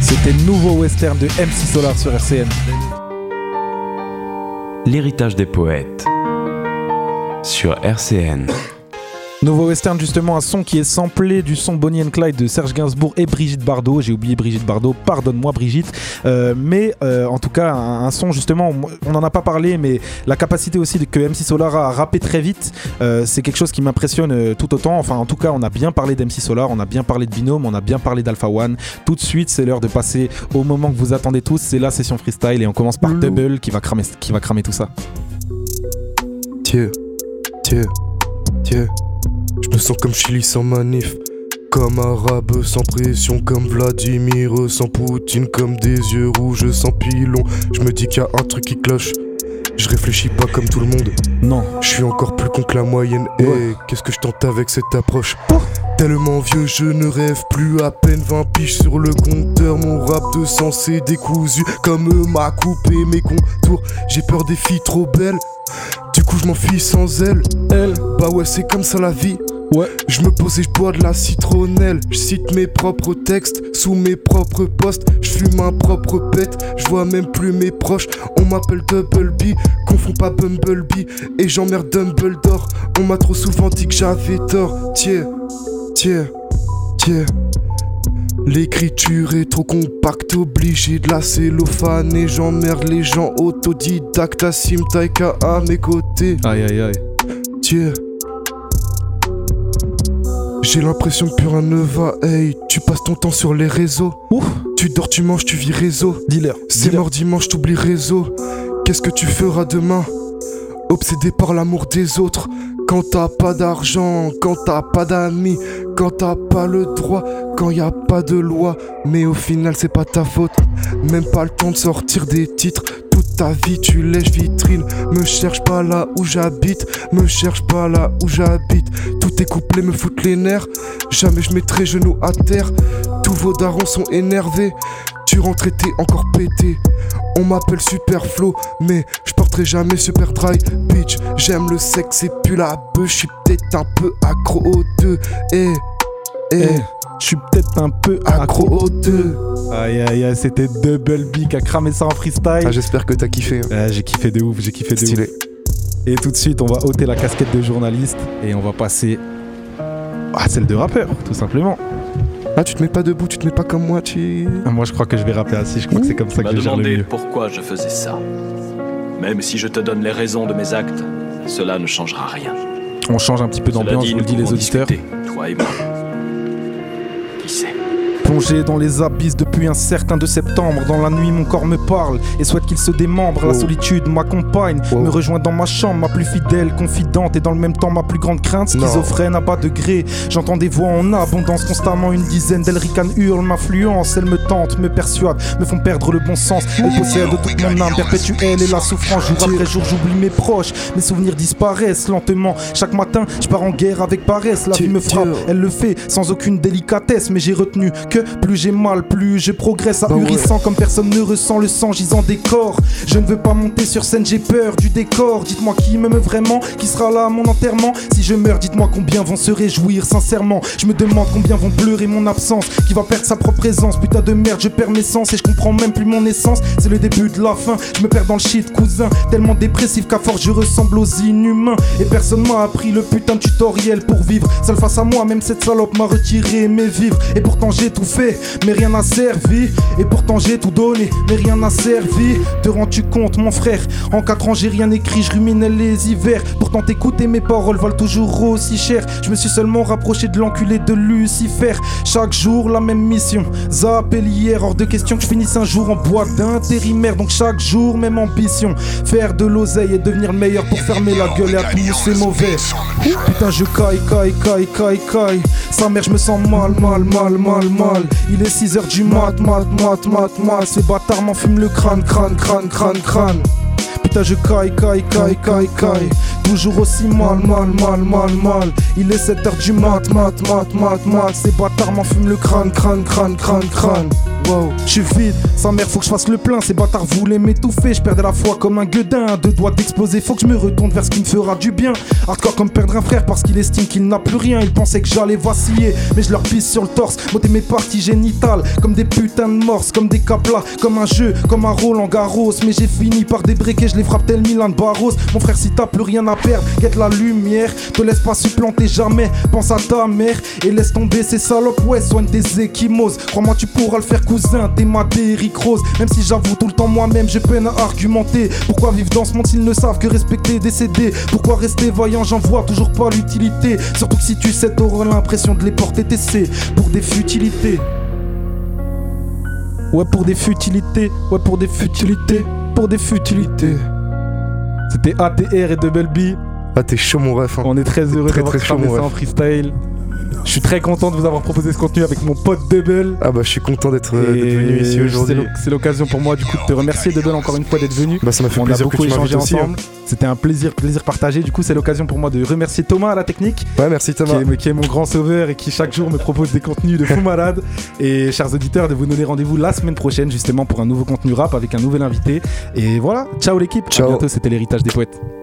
C'était Nouveau Western de MC Solar sur RCN. L'héritage des poètes sur RCN. Nouveau Western, justement, un son qui est samplé du son Bonnie and Clyde de Serge Gainsbourg et Brigitte Bardot. J'ai oublié Brigitte Bardot, pardonne-moi Brigitte. Euh, mais euh, en tout cas, un, un, son, justement, on n'en a pas parlé, mais la capacité aussi de, que MC Solar a à rapper très vite, euh, c'est quelque chose qui m'impressionne tout autant. Enfin, en tout cas, on a bien parlé d'MC Solar, on a bien parlé de Binôme, on a bien parlé d'Alpha One. Tout de suite, c'est l'heure de passer au moment que vous attendez tous, c'est la session freestyle et on commence par Double qui va cramer, qui va cramer tout ça. Tiens, tiens, tiens. Je me sens comme Chili sans manif. Comme arabe sans pression, comme Vladimir sans Poutine, comme des yeux rouges sans pilon. Je me dis qu'il y a un truc qui cloche. Je réfléchis pas comme tout le monde. Non. Je suis encore plus con que la moyenne. Et Ouais. qu'est-ce que je tente avec cette approche? Tellement vieux, je ne rêve plus. À peine 20 piges sur le compteur. Mon rap de sens est décousu. Comme eux m'a coupé mes contours. J'ai peur des filles trop belles. Du coup, je m'enfuis sans elle. Elle. Bah ouais, c'est comme ça la vie. Ouais. Je me pose et je bois de la citronnelle. Je cite mes propres textes sous mes propres posts. Je fume ma propre pète. Je vois même plus mes proches. On m'appelle Double B. Confonds pas Bumblebee. Et j'emmerde Dumbledore. On m'a trop souvent dit que j'avais tort. Tiens, tiens, tiens. L'écriture est trop compacte, obligé de la cellophane et j'emmerde les gens autodidactes. Assim Taika à mes côtés. Aïe aïe aïe. Tiens. J'ai l'impression que plus rien ne va, hey, tu passes ton temps sur les réseaux. Ouf. Tu dors, tu manges, tu vis réseau. Dealer. C'est mort dimanche, t'oublies réseau. Qu'est-ce que tu feras demain? Obsédé par l'amour des autres. Quand t'as pas d'argent, quand t'as pas d'amis, quand t'as pas le droit, quand y a pas de loi. Mais au final, c'est pas ta faute. Même pas le temps de sortir des titres. Toute ta vie, tu lèches vitrine. Me cherche pas là où j'habite. Me cherche pas là où j'habite. Tous tes couplets me foutent les nerfs. Jamais je mettrai genoux à terre. Tous vos darons sont énervés. Tu rentres t'es encore pété. On m'appelle Super Flow, mais je jamais Super Dry. Bitch, j'aime le sexe et puis la bœuf. Je suis peut-être un peu accro aux deux. Eh, eh, Eh, je suis peut-être un peu accro aux deux. Aïe aïe aïe, c'était Double B qui a cramé ça en freestyle. Ah, j'espère que t'as kiffé. hein. Ah, j'ai kiffé de ouf, j'ai kiffé de Stylé. ouf. Et tout de suite, on va ôter la casquette de journaliste et on va passer à celle de rappeur, tout simplement. Ah, tu te mets pas debout, tu te mets pas comme moi, tu. Ah, Moi, je crois que je vais rapper assis. Je crois que c'est comme ça Tu que le demandé mieux. pourquoi je faisais ça. Même si je te donne les raisons de mes actes, cela ne changera rien. On change un petit peu d'ambiance, je vous le nous dis les auditeurs. discuter, toi et moi. Qui sait? Plongé dans les abysses depuis un certain de septembre, dans la nuit mon corps me parle et souhaite qu'il se démembre. La Oh. solitude m'accompagne, Oh. me rejoint dans ma chambre, ma plus fidèle, confidente et dans le même temps ma plus grande crainte. Schizophrène à bas degré, j'entends des voix en abondance, constamment une dizaine d'elles ricanent, hurlent, m'influencent, elles me tentent, me persuadent, me font perdre le bon sens. Elles possèdent toute mon âme perpétuelle et la souffrance. Jour après jour, j'oublie mes proches, mes souvenirs disparaissent lentement. Chaque matin, je pars en guerre avec paresse. La vie me frappe, elle le fait sans aucune délicatesse, mais j'ai retenu que plus j'ai mal, plus je progresse, Bah ouais. ahurissant comme personne ne ressent le sang gisant des corps. Je ne veux pas monter sur scène, j'ai peur du décor. Dites-moi qui m'aime vraiment, qui sera là à mon enterrement. Si je meurs, dites-moi combien vont se réjouir sincèrement. Je me demande combien vont pleurer mon absence, qui va perdre sa propre présence. Putain de merde, je perds mes sens et je comprends même plus mon essence. C'est le début de la fin, je me perds dans le shit, cousin. Tellement dépressif qu'à force je ressemble aux inhumains. Et personne m'a appris le putain de tutoriel pour vivre. Seul face à moi, même cette salope m'a retiré mes vivres. Et pourtant j'ai tout mais rien n'a servi. Et pourtant j'ai tout donné, mais rien n'a servi. Te rends-tu compte, mon frère? En 4 ans j'ai rien écrit, je ruminais les hivers. Pourtant t'écouter mes paroles valent toujours aussi cher. Je me suis seulement rapproché de l'enculé de Lucifer. Chaque jour la même mission. Zap et l'hier, hors de question que je finisse un jour en boîte d'intérimaire. Donc chaque jour, même ambition. Faire de l'oseille et devenir le meilleur pour fermer la gueule à tous ces mauvais. Putain, je caille, caille, caille, caille, caille. Sa mère, je me sens mal, mal, mal, mal, mal. Il est 6h du mat, mat, mat, mat, mat. Ces bâtards m'enfument le crâne, crâne, crâne, crâne, crâne. Putain, je caille, caille, caille, caille, caille. Toujours aussi mal, mal, mal, mal, mal. Il est 7h du mat, mat, mat, mat, mat. Ces bâtards m'enfument le crâne, crâne, crâne, crâne, crâne. Wow, je suis vide, sa mère faut que je fasse le plein. Ces bâtards voulaient m'étouffer, je perdais la foi comme un gueudin. Deux doigts d'exploser, faut que je me retourne vers ce qui me fera du bien. Hardcore comme perdre un frère parce qu'il estime qu'il n'a plus rien. Il pensait que j'allais vaciller, mais je leur pisse sur le torse. M'ôter mes parties génitales comme des putains de morses, comme des caplas, comme un jeu, comme un rôle en garros. Mais j'ai fini par débriquer, je les frappe tel Milan Barros. Mon frère, si t'as plus rien à perdre, guette la lumière. Te laisse pas supplanter jamais, pense à ta mère et laisse tomber ces salopes. Ouais, soigne tes échymoses. Crois-moi, tu pourras le faire cousin, t'es ma Rose. Même si j'avoue tout le temps moi-même, j'ai peine à argumenter. Pourquoi vivre dans ce monde s'ils ne savent que respecter décéder Pourquoi rester voyant, j'en vois toujours pas l'utilité. Surtout que si tu sais, t'auras l'impression de les porter TC pour des futilités. Ouais, pour des futilités, ouais, pour des futilités, pour des futilités. C'était ATR et Double B. Ah, t'es chaud, mon ref. hein. On est très heureux Très, d'avoir très chaud, cramé mon ça en freestyle. Je suis très content de vous avoir proposé ce contenu avec mon pote Double. Ah, bah, je suis content d'être euh, venu ici c'est aujourd'hui. C'est l'occasion pour moi du coup de te remercier Double encore une fois d'être venu. Bah, ça m'a fait On a plaisir que beaucoup tu échangé aussi. ensemble. C'était un plaisir, plaisir partagé. Du coup, c'est l'occasion pour moi de remercier Thomas à la technique. Ouais, merci Qui Thomas. est, qui est mon grand sauveur et qui chaque jour me propose des contenus de fou malade. Et chers auditeurs, de vous donner rendez-vous la semaine prochaine justement pour un nouveau contenu rap avec un nouvel invité. Et voilà, ciao l'équipe. À Ciao. bientôt, c'était l'héritage des poètes.